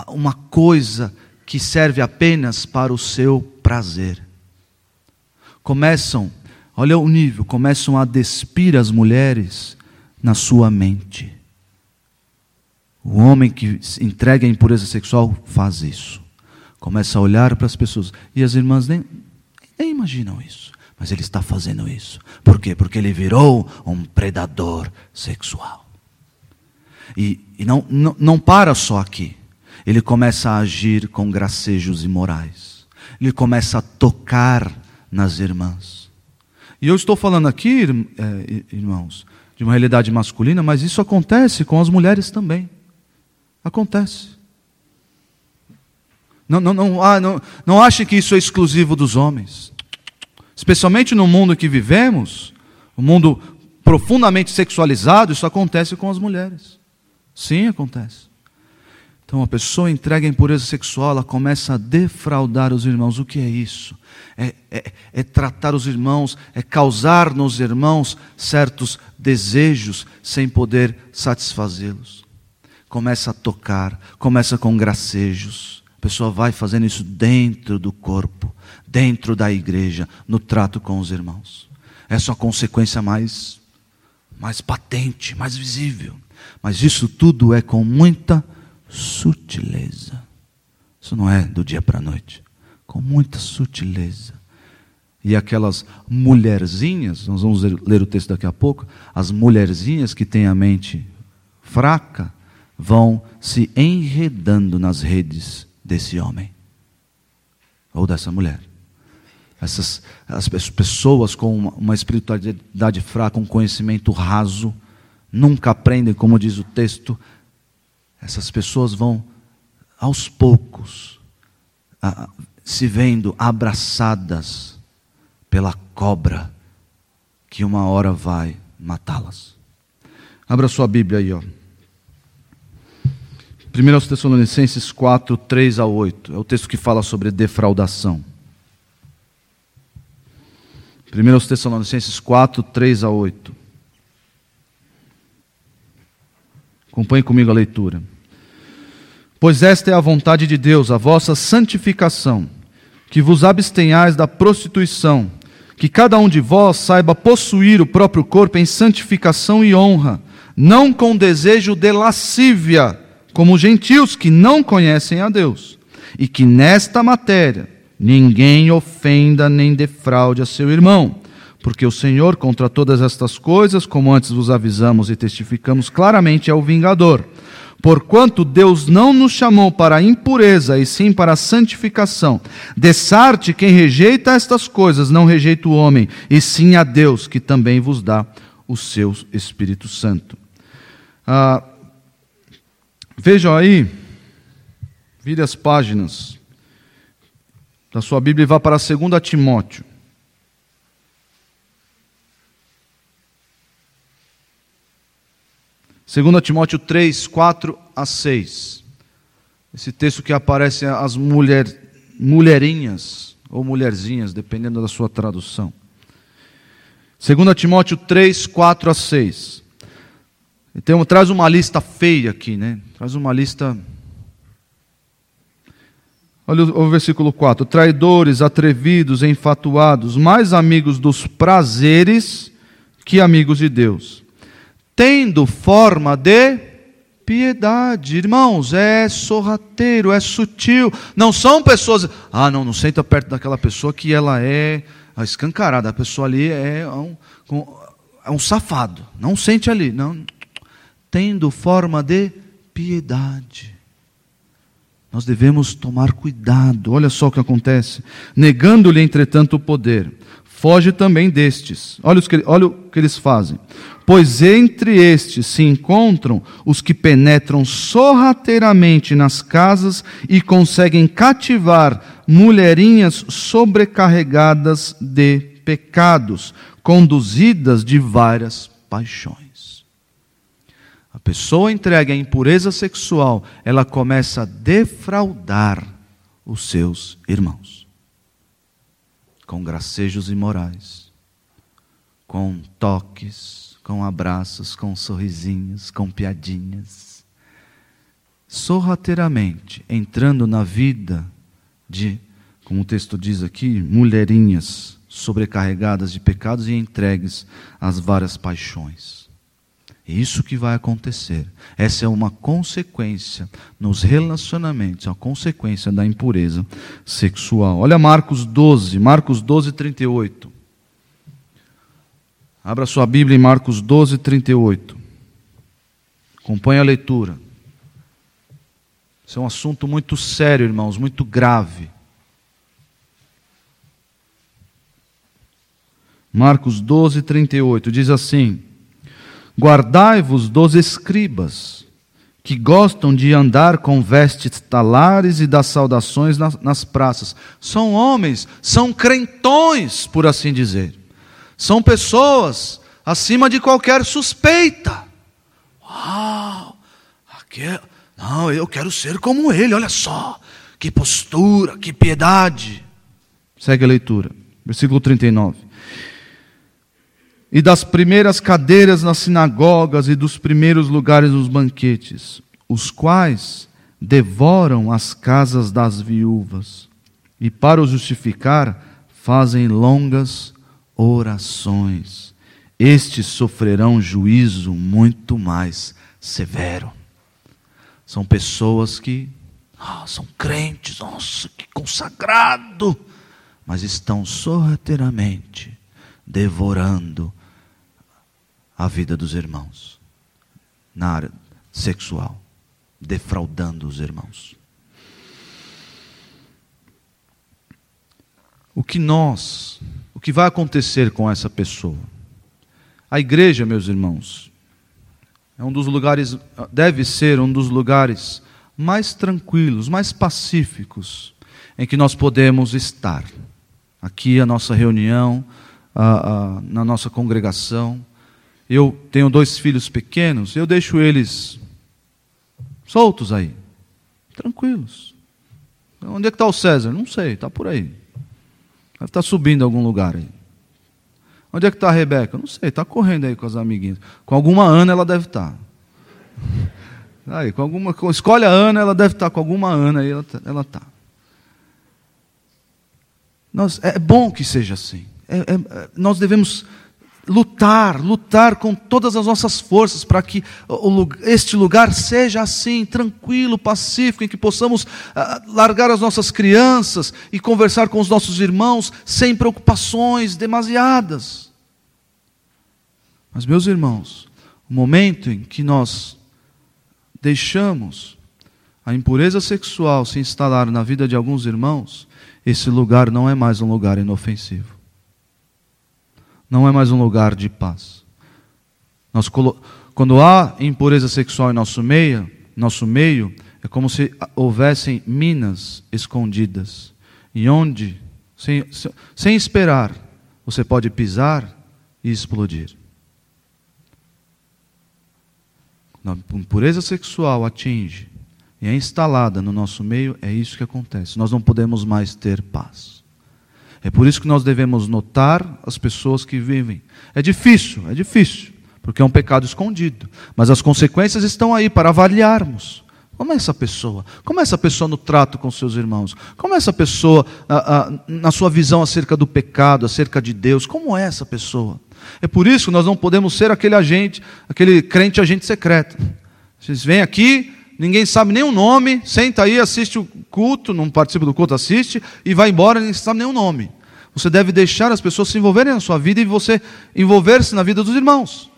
uma coisa que serve apenas para o seu prazer. Começam, olha o nível, começam a despir as mulheres na sua mente. O homem que entrega a impureza sexual faz isso começa a olhar para as pessoas. E as irmãs nem, nem imaginam isso. Mas ele está fazendo isso. Por quê? Porque ele virou um predador sexual. E, e não, não, não para só aqui. Ele começa a agir com gracejos imorais. Ele começa a tocar nas irmãs. E eu estou falando aqui, é, irmãos, de uma realidade masculina, mas isso acontece com as mulheres também. Acontece. Não, não, não, ah, não, não ache que isso é exclusivo dos homens. Especialmente no mundo que vivemos, o um mundo profundamente sexualizado, isso acontece com as mulheres. Sim, acontece. Então, a pessoa entrega a impureza sexual, ela começa a defraudar os irmãos. O que é isso? É, é, é tratar os irmãos, é causar nos irmãos certos desejos sem poder satisfazê-los. Começa a tocar, começa com gracejos pessoa vai fazendo isso dentro do corpo, dentro da igreja, no trato com os irmãos. Essa é a consequência mais, mais patente, mais visível. Mas isso tudo é com muita sutileza. Isso não é do dia para a noite. Com muita sutileza. E aquelas mulherzinhas, nós vamos ler o texto daqui a pouco, as mulherzinhas que têm a mente fraca, vão se enredando nas redes desse homem ou dessa mulher. Essas as pessoas com uma, uma espiritualidade fraca, um conhecimento raso, nunca aprendem, como diz o texto. Essas pessoas vão aos poucos a, se vendo abraçadas pela cobra que uma hora vai matá-las. Abra sua Bíblia aí, ó. 1 Tessalonicenses 4, 3 a 8. É o texto que fala sobre defraudação. 1 Tessalonicenses 4, 3 a 8. Acompanhe comigo a leitura. Pois esta é a vontade de Deus, a vossa santificação, que vos abstenhais da prostituição, que cada um de vós saiba possuir o próprio corpo em santificação e honra, não com desejo de lascívia, como gentios que não conhecem a Deus, e que nesta matéria ninguém ofenda nem defraude a seu irmão, porque o Senhor, contra todas estas coisas, como antes vos avisamos e testificamos claramente, é o vingador. Porquanto Deus não nos chamou para a impureza, e sim para a santificação. Dessarte, quem rejeita estas coisas, não rejeita o homem, e sim a Deus, que também vos dá o seu Espírito Santo. Ah, Vejam aí, vire as páginas da sua Bíblia e vá para 2 Timóteo. Segunda Timóteo 3, 4 a 6. Esse texto que aparece as mulher, mulherinhas ou mulherzinhas, dependendo da sua tradução. 2 Timóteo 3, 4 a 6. Então, traz uma lista feia aqui, né? Traz uma lista Olha o, o versículo 4: traidores, atrevidos, enfatuados, mais amigos dos prazeres que amigos de Deus, tendo forma de piedade. Irmãos, é sorrateiro, é sutil. Não são pessoas. Ah, não, não senta perto daquela pessoa que ela é escancarada. A pessoa ali é um, é um safado. Não sente ali. Não. Tendo forma de piedade. Nós devemos tomar cuidado. Olha só o que acontece. Negando-lhe, entretanto, o poder. Foge também destes. Olha, que, olha o que eles fazem. Pois entre estes se encontram os que penetram sorrateiramente nas casas e conseguem cativar mulherinhas sobrecarregadas de pecados, conduzidas de várias paixões. A pessoa entregue à impureza sexual, ela começa a defraudar os seus irmãos. Com gracejos imorais, com toques, com abraços, com sorrisinhos, com piadinhas. Sorrateiramente, entrando na vida de, como o texto diz aqui, mulherinhas sobrecarregadas de pecados e entregues às várias paixões. É isso que vai acontecer. Essa é uma consequência nos relacionamentos, a consequência da impureza sexual. Olha Marcos 12, Marcos 12, 38. Abra sua Bíblia em Marcos 12, 38. Acompanhe a leitura. Isso é um assunto muito sério, irmãos, muito grave. Marcos 12, 38 diz assim. Guardai-vos dos escribas, que gostam de andar com vestes talares e das saudações nas, nas praças. São homens, são crentões, por assim dizer. São pessoas acima de qualquer suspeita. Uau! Aqui, não, eu quero ser como ele, olha só. Que postura, que piedade. Segue a leitura. Versículo 39 e das primeiras cadeiras nas sinagogas e dos primeiros lugares nos banquetes, os quais devoram as casas das viúvas e, para o justificar, fazem longas orações. Estes sofrerão juízo muito mais severo. São pessoas que ah, são crentes, nossa, que consagrado, mas estão sorrateiramente devorando a vida dos irmãos na área sexual, defraudando os irmãos. O que nós, o que vai acontecer com essa pessoa? A igreja, meus irmãos, é um dos lugares, deve ser um dos lugares mais tranquilos, mais pacíficos em que nós podemos estar. Aqui a nossa reunião, a, a, na nossa congregação, eu tenho dois filhos pequenos, eu deixo eles soltos aí, tranquilos. Onde é que está o César? Não sei, está por aí. Deve estar tá subindo em algum lugar aí. Onde é que está a Rebeca? Não sei, está correndo aí com as amiguinhas. Com alguma Ana ela deve estar. Tá. Aí, com alguma, escolhe a Ana, ela deve estar tá com alguma Ana aí, ela está. Nós, é bom que seja assim. É, é, nós devemos lutar, lutar com todas as nossas forças para que este lugar seja assim, tranquilo, pacífico, em que possamos ah, largar as nossas crianças e conversar com os nossos irmãos sem preocupações demasiadas. Mas, meus irmãos, o momento em que nós deixamos a impureza sexual se instalar na vida de alguns irmãos, esse lugar não é mais um lugar inofensivo não é mais um lugar de paz. Nós, quando há impureza sexual em nosso meio, nosso meio, é como se houvessem minas escondidas, e onde, sem, sem esperar, você pode pisar e explodir. a impureza sexual atinge e é instalada no nosso meio, é isso que acontece. Nós não podemos mais ter paz. É por isso que nós devemos notar as pessoas que vivem. É difícil, é difícil, porque é um pecado escondido. Mas as consequências estão aí para avaliarmos. Como é essa pessoa? Como é essa pessoa no trato com seus irmãos? Como é essa pessoa ah, ah, na sua visão acerca do pecado, acerca de Deus? Como é essa pessoa? É por isso que nós não podemos ser aquele agente, aquele crente agente secreto. Vocês vêm aqui, ninguém sabe nem o nome, senta aí, assiste o culto, não participa do culto, assiste e vai embora, ninguém sabe nem o nome. Você deve deixar as pessoas se envolverem na sua vida e você envolver-se na vida dos irmãos.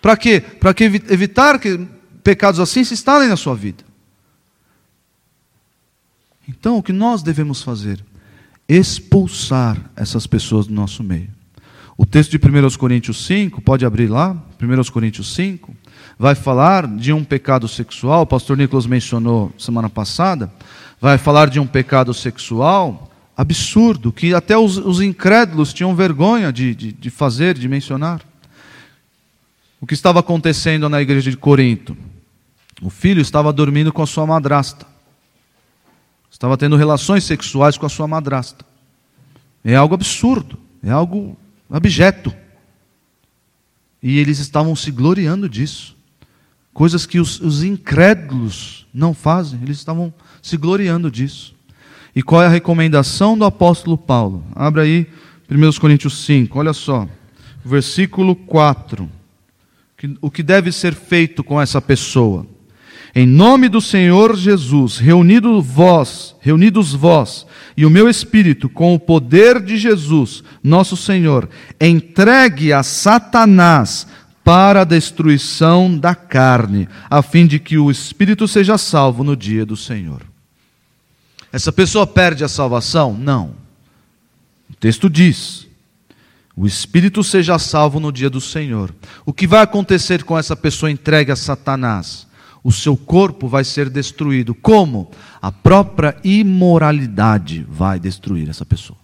Para quê? Para que evitar que pecados assim se instalem na sua vida. Então, o que nós devemos fazer? Expulsar essas pessoas do nosso meio. O texto de 1 Coríntios 5, pode abrir lá, 1 Coríntios 5, vai falar de um pecado sexual, o pastor Nicolas mencionou semana passada, vai falar de um pecado sexual absurdo, que até os, os incrédulos tinham vergonha de, de, de fazer, de mencionar. O que estava acontecendo na igreja de Corinto? O filho estava dormindo com a sua madrasta, estava tendo relações sexuais com a sua madrasta. É algo absurdo, é algo abjeto. E eles estavam se gloriando disso. Coisas que os, os incrédulos não fazem, eles estavam se gloriando disso. E qual é a recomendação do apóstolo Paulo? Abra aí 1 Coríntios 5, olha só, versículo 4. O que deve ser feito com essa pessoa? Em nome do Senhor Jesus, reunido vós, reunidos vós e o meu espírito com o poder de Jesus, nosso Senhor, entregue a Satanás para a destruição da carne, a fim de que o espírito seja salvo no dia do Senhor. Essa pessoa perde a salvação? Não. O texto diz: o espírito seja salvo no dia do Senhor. O que vai acontecer com essa pessoa entregue a Satanás? O seu corpo vai ser destruído. Como? A própria imoralidade vai destruir essa pessoa.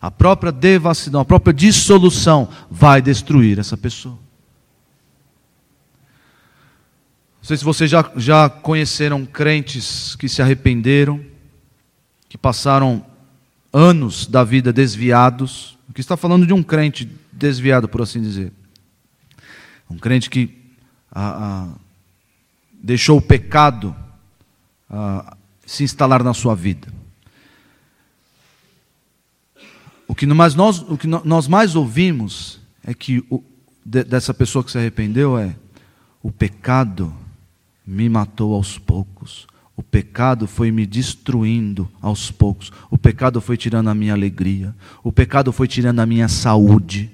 A própria devassidão, a própria dissolução vai destruir essa pessoa. Não sei se vocês já, já conheceram crentes que se arrependeram, que passaram anos da vida desviados. O que está falando de um crente desviado, por assim dizer. Um crente que ah, ah, deixou o pecado uh, se instalar na sua vida. O que, mais nós, o que nós mais ouvimos é que o, de, dessa pessoa que se arrependeu é: o pecado me matou aos poucos, o pecado foi me destruindo aos poucos, o pecado foi tirando a minha alegria, o pecado foi tirando a minha saúde.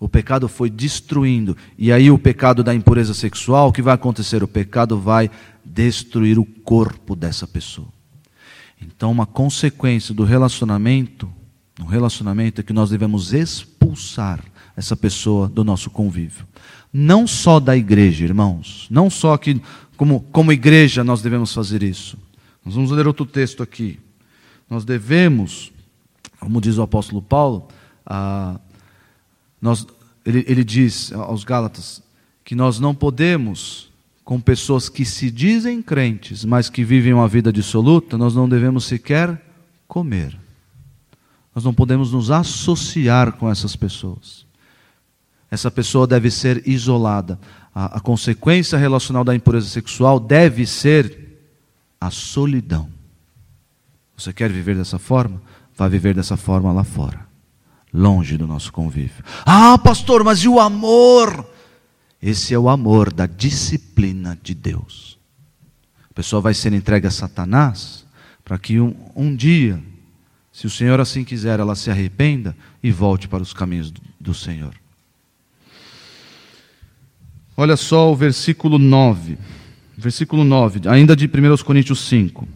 O pecado foi destruindo. E aí, o pecado da impureza sexual, o que vai acontecer? O pecado vai destruir o corpo dessa pessoa. Então, uma consequência do relacionamento, um relacionamento é que nós devemos expulsar essa pessoa do nosso convívio. Não só da igreja, irmãos. Não só que, como, como igreja, nós devemos fazer isso. Nós vamos ler outro texto aqui. Nós devemos, como diz o apóstolo Paulo, a nós, ele, ele diz aos Gálatas que nós não podemos, com pessoas que se dizem crentes, mas que vivem uma vida dissoluta, nós não devemos sequer comer. Nós não podemos nos associar com essas pessoas. Essa pessoa deve ser isolada. A, a consequência relacional da impureza sexual deve ser a solidão. Você quer viver dessa forma? Vá viver dessa forma lá fora longe do nosso convívio. Ah, pastor, mas e o amor? Esse é o amor da disciplina de Deus. A pessoa vai ser entregue a Satanás para que um, um dia, se o Senhor assim quiser, ela se arrependa e volte para os caminhos do, do Senhor. Olha só o versículo 9. Versículo 9, ainda de 1 Coríntios 5.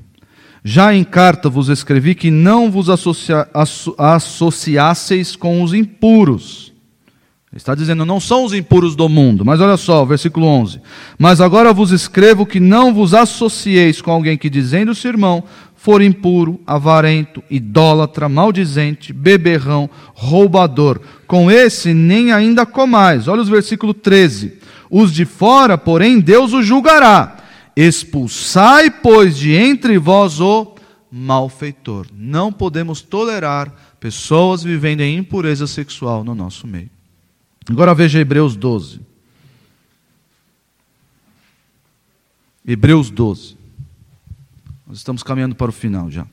Já em carta vos escrevi que não vos associa, associasseis com os impuros. Está dizendo, não são os impuros do mundo. Mas olha só, versículo 11. Mas agora vos escrevo que não vos associeis com alguém que, dizendo-se irmão, for impuro, avarento, idólatra, maldizente, beberrão, roubador. Com esse nem ainda comais. Olha os versículo 13. Os de fora, porém, Deus os julgará Expulsai, pois, de entre vós o malfeitor. Não podemos tolerar pessoas vivendo em impureza sexual no nosso meio. Agora veja Hebreus 12. Hebreus 12. Nós estamos caminhando para o final já.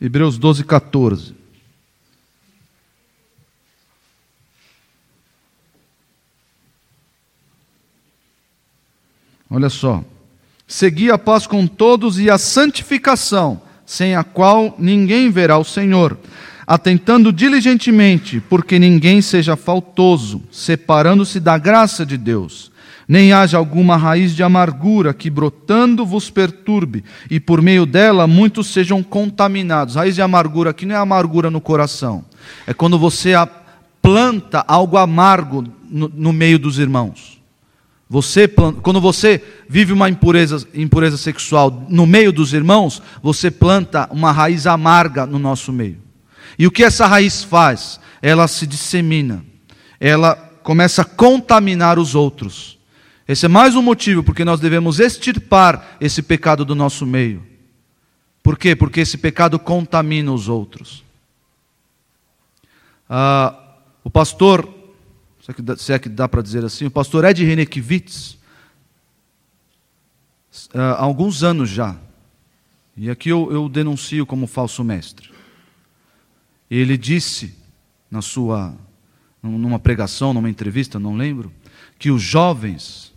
Hebreus 12, 14. Olha só. Segui a paz com todos e a santificação, sem a qual ninguém verá o Senhor, atentando diligentemente, porque ninguém seja faltoso, separando-se da graça de Deus, nem haja alguma raiz de amargura que brotando vos perturbe, e por meio dela muitos sejam contaminados. Raiz de amargura aqui não é amargura no coração, é quando você planta algo amargo no, no meio dos irmãos. Você, quando você vive uma impureza, impureza sexual no meio dos irmãos, você planta uma raiz amarga no nosso meio. E o que essa raiz faz? Ela se dissemina, ela começa a contaminar os outros. Esse é mais um motivo porque nós devemos extirpar esse pecado do nosso meio. Por quê? Porque esse pecado contamina os outros. Ah, o pastor se é que dá para dizer assim, o pastor Ed Renekiewicz, há alguns anos já, e aqui eu, eu denuncio como falso mestre, ele disse na sua, numa pregação, numa entrevista, não lembro, que os jovens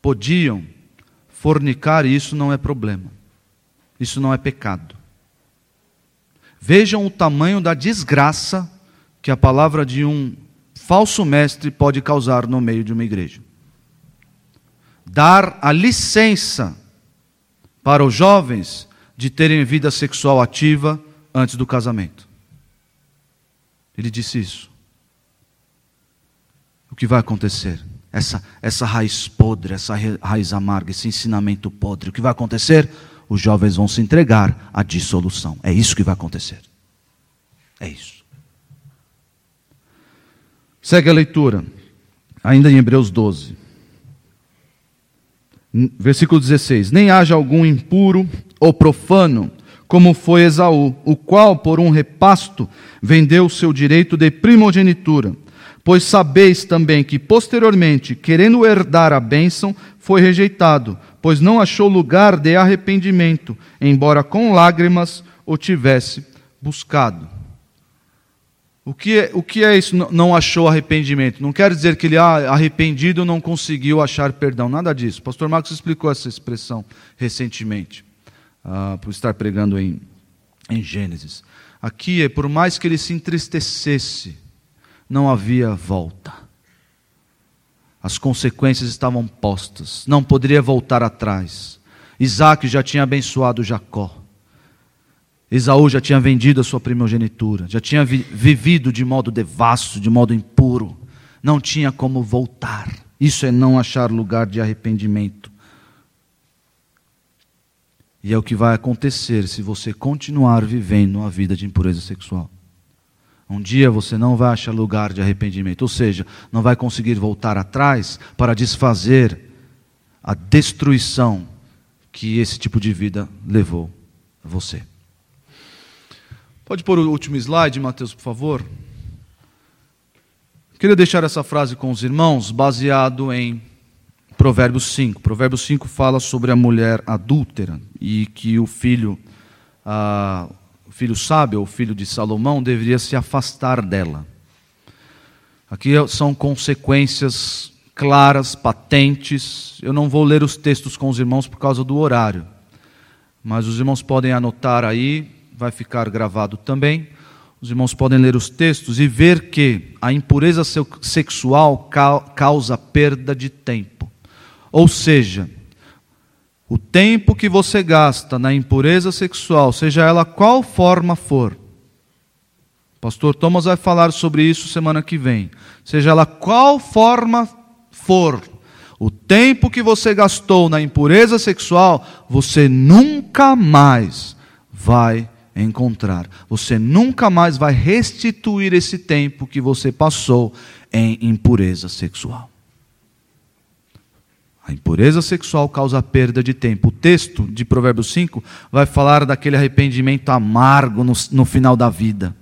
podiam fornicar e isso não é problema, isso não é pecado. Vejam o tamanho da desgraça que a palavra de um falso mestre pode causar no meio de uma igreja. Dar a licença para os jovens de terem vida sexual ativa antes do casamento. Ele disse isso. O que vai acontecer? Essa, essa raiz podre, essa raiz amarga, esse ensinamento podre, o que vai acontecer? Os jovens vão se entregar à dissolução. É isso que vai acontecer. É isso. Segue a leitura, ainda em Hebreus 12. Versículo 16: Nem haja algum impuro ou profano, como foi Esaú, o qual, por um repasto, vendeu o seu direito de primogenitura. Pois sabeis também que, posteriormente, querendo herdar a bênção, foi rejeitado, pois não achou lugar de arrependimento, embora com lágrimas o tivesse buscado. O que, é, o que é isso? Não achou arrependimento. Não quer dizer que ele, ah, arrependido, não conseguiu achar perdão. Nada disso. O pastor Marcos explicou essa expressão recentemente, ah, por estar pregando em, em Gênesis. Aqui é, por mais que ele se entristecesse, não havia volta. As consequências estavam postas. Não poderia voltar atrás. Isaac já tinha abençoado Jacó. Esaú já tinha vendido a sua primogenitura, já tinha vi vivido de modo devasso, de modo impuro, não tinha como voltar. Isso é não achar lugar de arrependimento. E é o que vai acontecer se você continuar vivendo uma vida de impureza sexual. Um dia você não vai achar lugar de arrependimento, ou seja, não vai conseguir voltar atrás para desfazer a destruição que esse tipo de vida levou a você. Pode pôr o último slide, Mateus, por favor. Queria deixar essa frase com os irmãos, baseado em Provérbios 5. Provérbios 5 fala sobre a mulher adúltera e que o filho, ah, o filho sábio, o filho de Salomão, deveria se afastar dela. Aqui são consequências claras, patentes. Eu não vou ler os textos com os irmãos por causa do horário, mas os irmãos podem anotar aí vai ficar gravado também. Os irmãos podem ler os textos e ver que a impureza sexual causa perda de tempo. Ou seja, o tempo que você gasta na impureza sexual, seja ela qual forma for, Pastor Thomas vai falar sobre isso semana que vem. Seja ela qual forma for, o tempo que você gastou na impureza sexual, você nunca mais vai encontrar. Você nunca mais vai restituir esse tempo que você passou em impureza sexual. A impureza sexual causa perda de tempo. O texto de Provérbios 5 vai falar daquele arrependimento amargo no, no final da vida,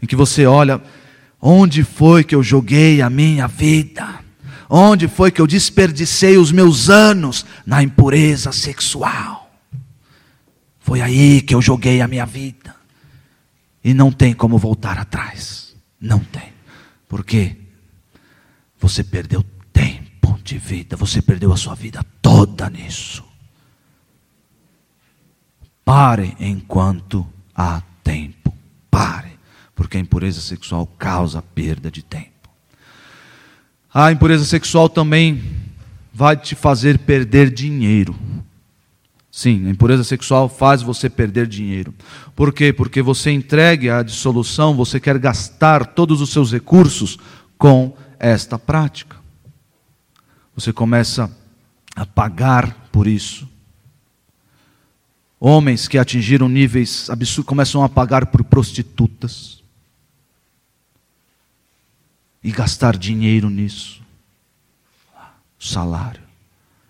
em que você olha, onde foi que eu joguei a minha vida? Onde foi que eu desperdicei os meus anos na impureza sexual? Foi aí que eu joguei a minha vida. E não tem como voltar atrás. Não tem. Por quê? Você perdeu tempo de vida, você perdeu a sua vida toda nisso. Pare enquanto há tempo. Pare, porque a impureza sexual causa perda de tempo. A impureza sexual também vai te fazer perder dinheiro. Sim, a impureza sexual faz você perder dinheiro. Por quê? Porque você entregue a dissolução, você quer gastar todos os seus recursos com esta prática. Você começa a pagar por isso. Homens que atingiram níveis absurdos começam a pagar por prostitutas e gastar dinheiro nisso. Salário.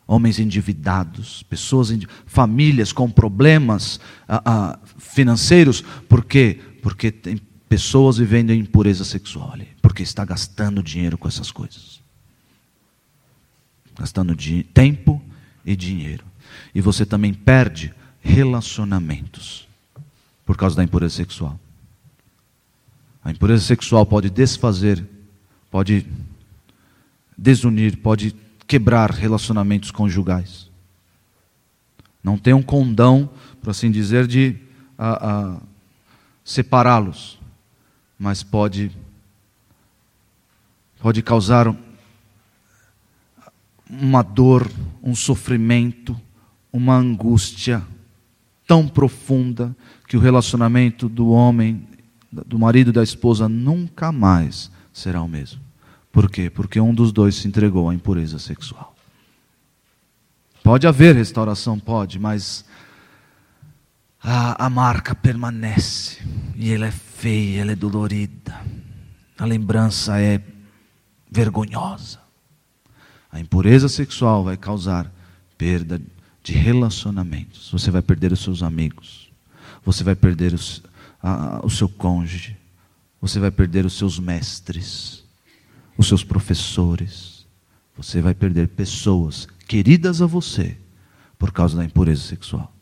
Homens endividados, pessoas, famílias com problemas ah, ah, financeiros, por quê? Porque tem pessoas vivendo em impureza sexual ali, porque está gastando dinheiro com essas coisas. Gastando tempo e dinheiro. E você também perde relacionamentos por causa da impureza sexual. A impureza sexual pode desfazer, pode desunir, pode quebrar relacionamentos conjugais. Não tem um condão, por assim dizer, de separá-los, mas pode pode causar uma dor, um sofrimento, uma angústia tão profunda que o relacionamento do homem, do marido e da esposa nunca mais será o mesmo. Por quê? Porque um dos dois se entregou à impureza sexual. Pode haver restauração, pode, mas a, a marca permanece e ela é feia, ela é dolorida. A lembrança é vergonhosa. A impureza sexual vai causar perda de relacionamentos. Você vai perder os seus amigos. Você vai perder os, a, o seu cônjuge. Você vai perder os seus mestres, os seus professores. Você vai perder pessoas queridas a você por causa da impureza sexual.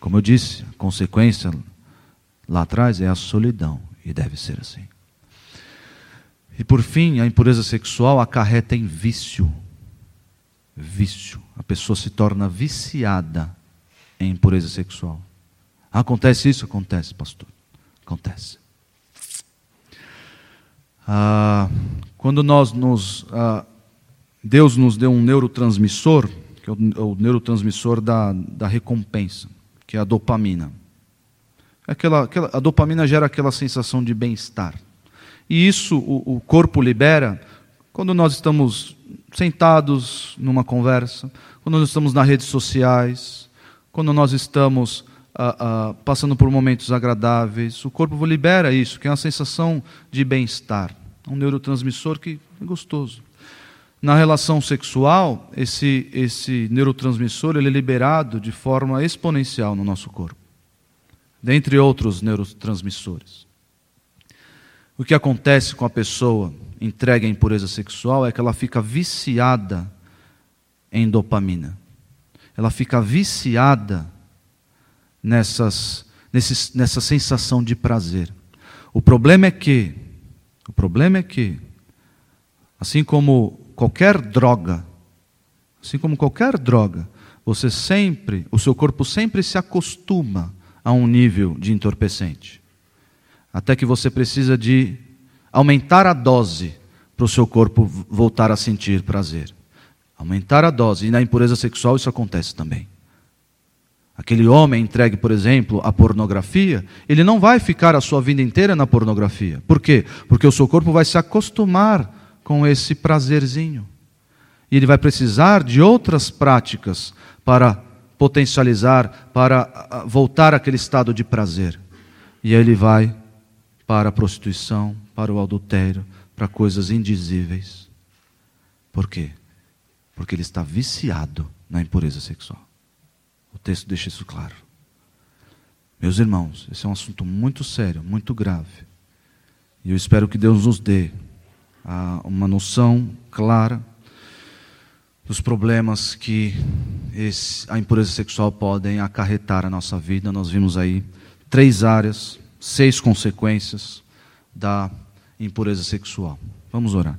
Como eu disse, a consequência lá atrás é a solidão, e deve ser assim. E por fim, a impureza sexual acarreta em vício vício. A pessoa se torna viciada em impureza sexual. Acontece isso? Acontece, pastor. Acontece. Ah, quando nós nos. Ah, Deus nos deu um neurotransmissor, que é o, o neurotransmissor da, da recompensa, que é a dopamina. Aquela, aquela, a dopamina gera aquela sensação de bem-estar. E isso o, o corpo libera quando nós estamos sentados numa conversa, quando nós estamos nas redes sociais, quando nós estamos ah, ah, passando por momentos agradáveis, o corpo libera isso, que é uma sensação de bem-estar, um neurotransmissor que é gostoso. Na relação sexual, esse, esse neurotransmissor ele é liberado de forma exponencial no nosso corpo, dentre outros neurotransmissores. O que acontece com a pessoa entregue à impureza sexual é que ela fica viciada em dopamina. Ela fica viciada nessas, nesses, nessa sensação de prazer. O problema é que, o problema é que, assim como qualquer droga, assim como qualquer droga, você sempre, o seu corpo sempre se acostuma a um nível de entorpecente. Até que você precisa de aumentar a dose para o seu corpo voltar a sentir prazer. Aumentar a dose. E na impureza sexual isso acontece também. Aquele homem entregue, por exemplo, à pornografia, ele não vai ficar a sua vida inteira na pornografia. Por quê? Porque o seu corpo vai se acostumar com esse prazerzinho. E ele vai precisar de outras práticas para potencializar, para voltar àquele estado de prazer. E aí ele vai para a prostituição, para o adultério, para coisas indizíveis. Por quê? Porque ele está viciado na impureza sexual. O texto deixa isso claro. Meus irmãos, esse é um assunto muito sério, muito grave. E eu espero que Deus nos dê ah, uma noção clara dos problemas que esse, a impureza sexual podem acarretar a nossa vida. Nós vimos aí três áreas, seis consequências da impureza sexual. Vamos orar.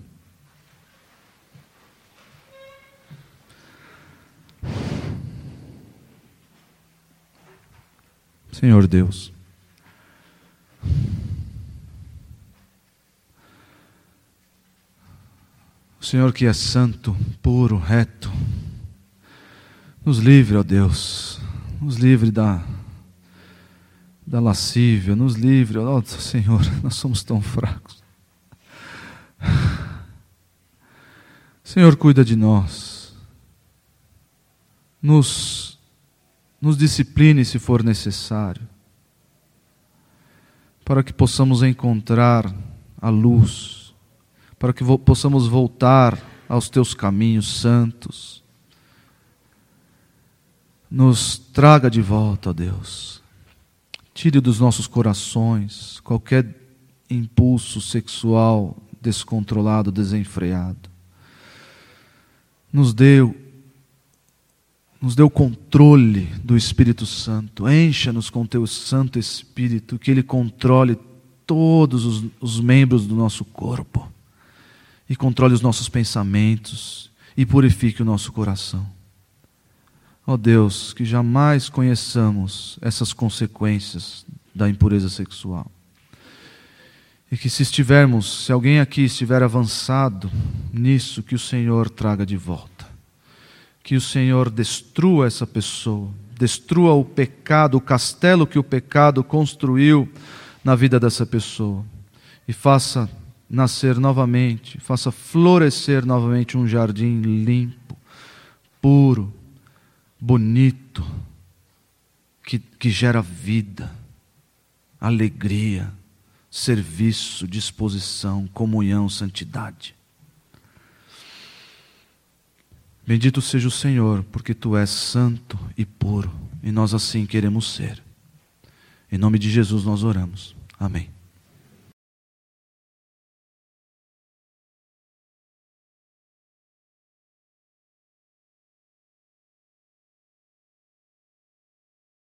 Senhor Deus, o Senhor que é santo, puro, reto, nos livre, ó Deus, nos livre da, da lascívia, nos livre, ó Senhor, nós somos tão fracos. Senhor, cuida de nós, nos, nos discipline se for necessário, para que possamos encontrar a luz, para que possamos voltar aos teus caminhos santos nos traga de volta, ó Deus. Tire dos nossos corações qualquer impulso sexual descontrolado, desenfreado. Nos dê, nos dê o controle do Espírito Santo. Encha-nos com teu Santo Espírito, que ele controle todos os, os membros do nosso corpo e controle os nossos pensamentos e purifique o nosso coração. Ó oh Deus, que jamais conheçamos essas consequências da impureza sexual. E que se estivermos, se alguém aqui estiver avançado nisso, que o Senhor traga de volta. Que o Senhor destrua essa pessoa, destrua o pecado, o castelo que o pecado construiu na vida dessa pessoa. E faça nascer novamente, faça florescer novamente um jardim limpo, puro, bonito, que, que gera vida, alegria, serviço, disposição, comunhão, santidade. Bendito seja o Senhor, porque tu és santo e puro, e nós assim queremos ser. Em nome de Jesus nós oramos. Amém.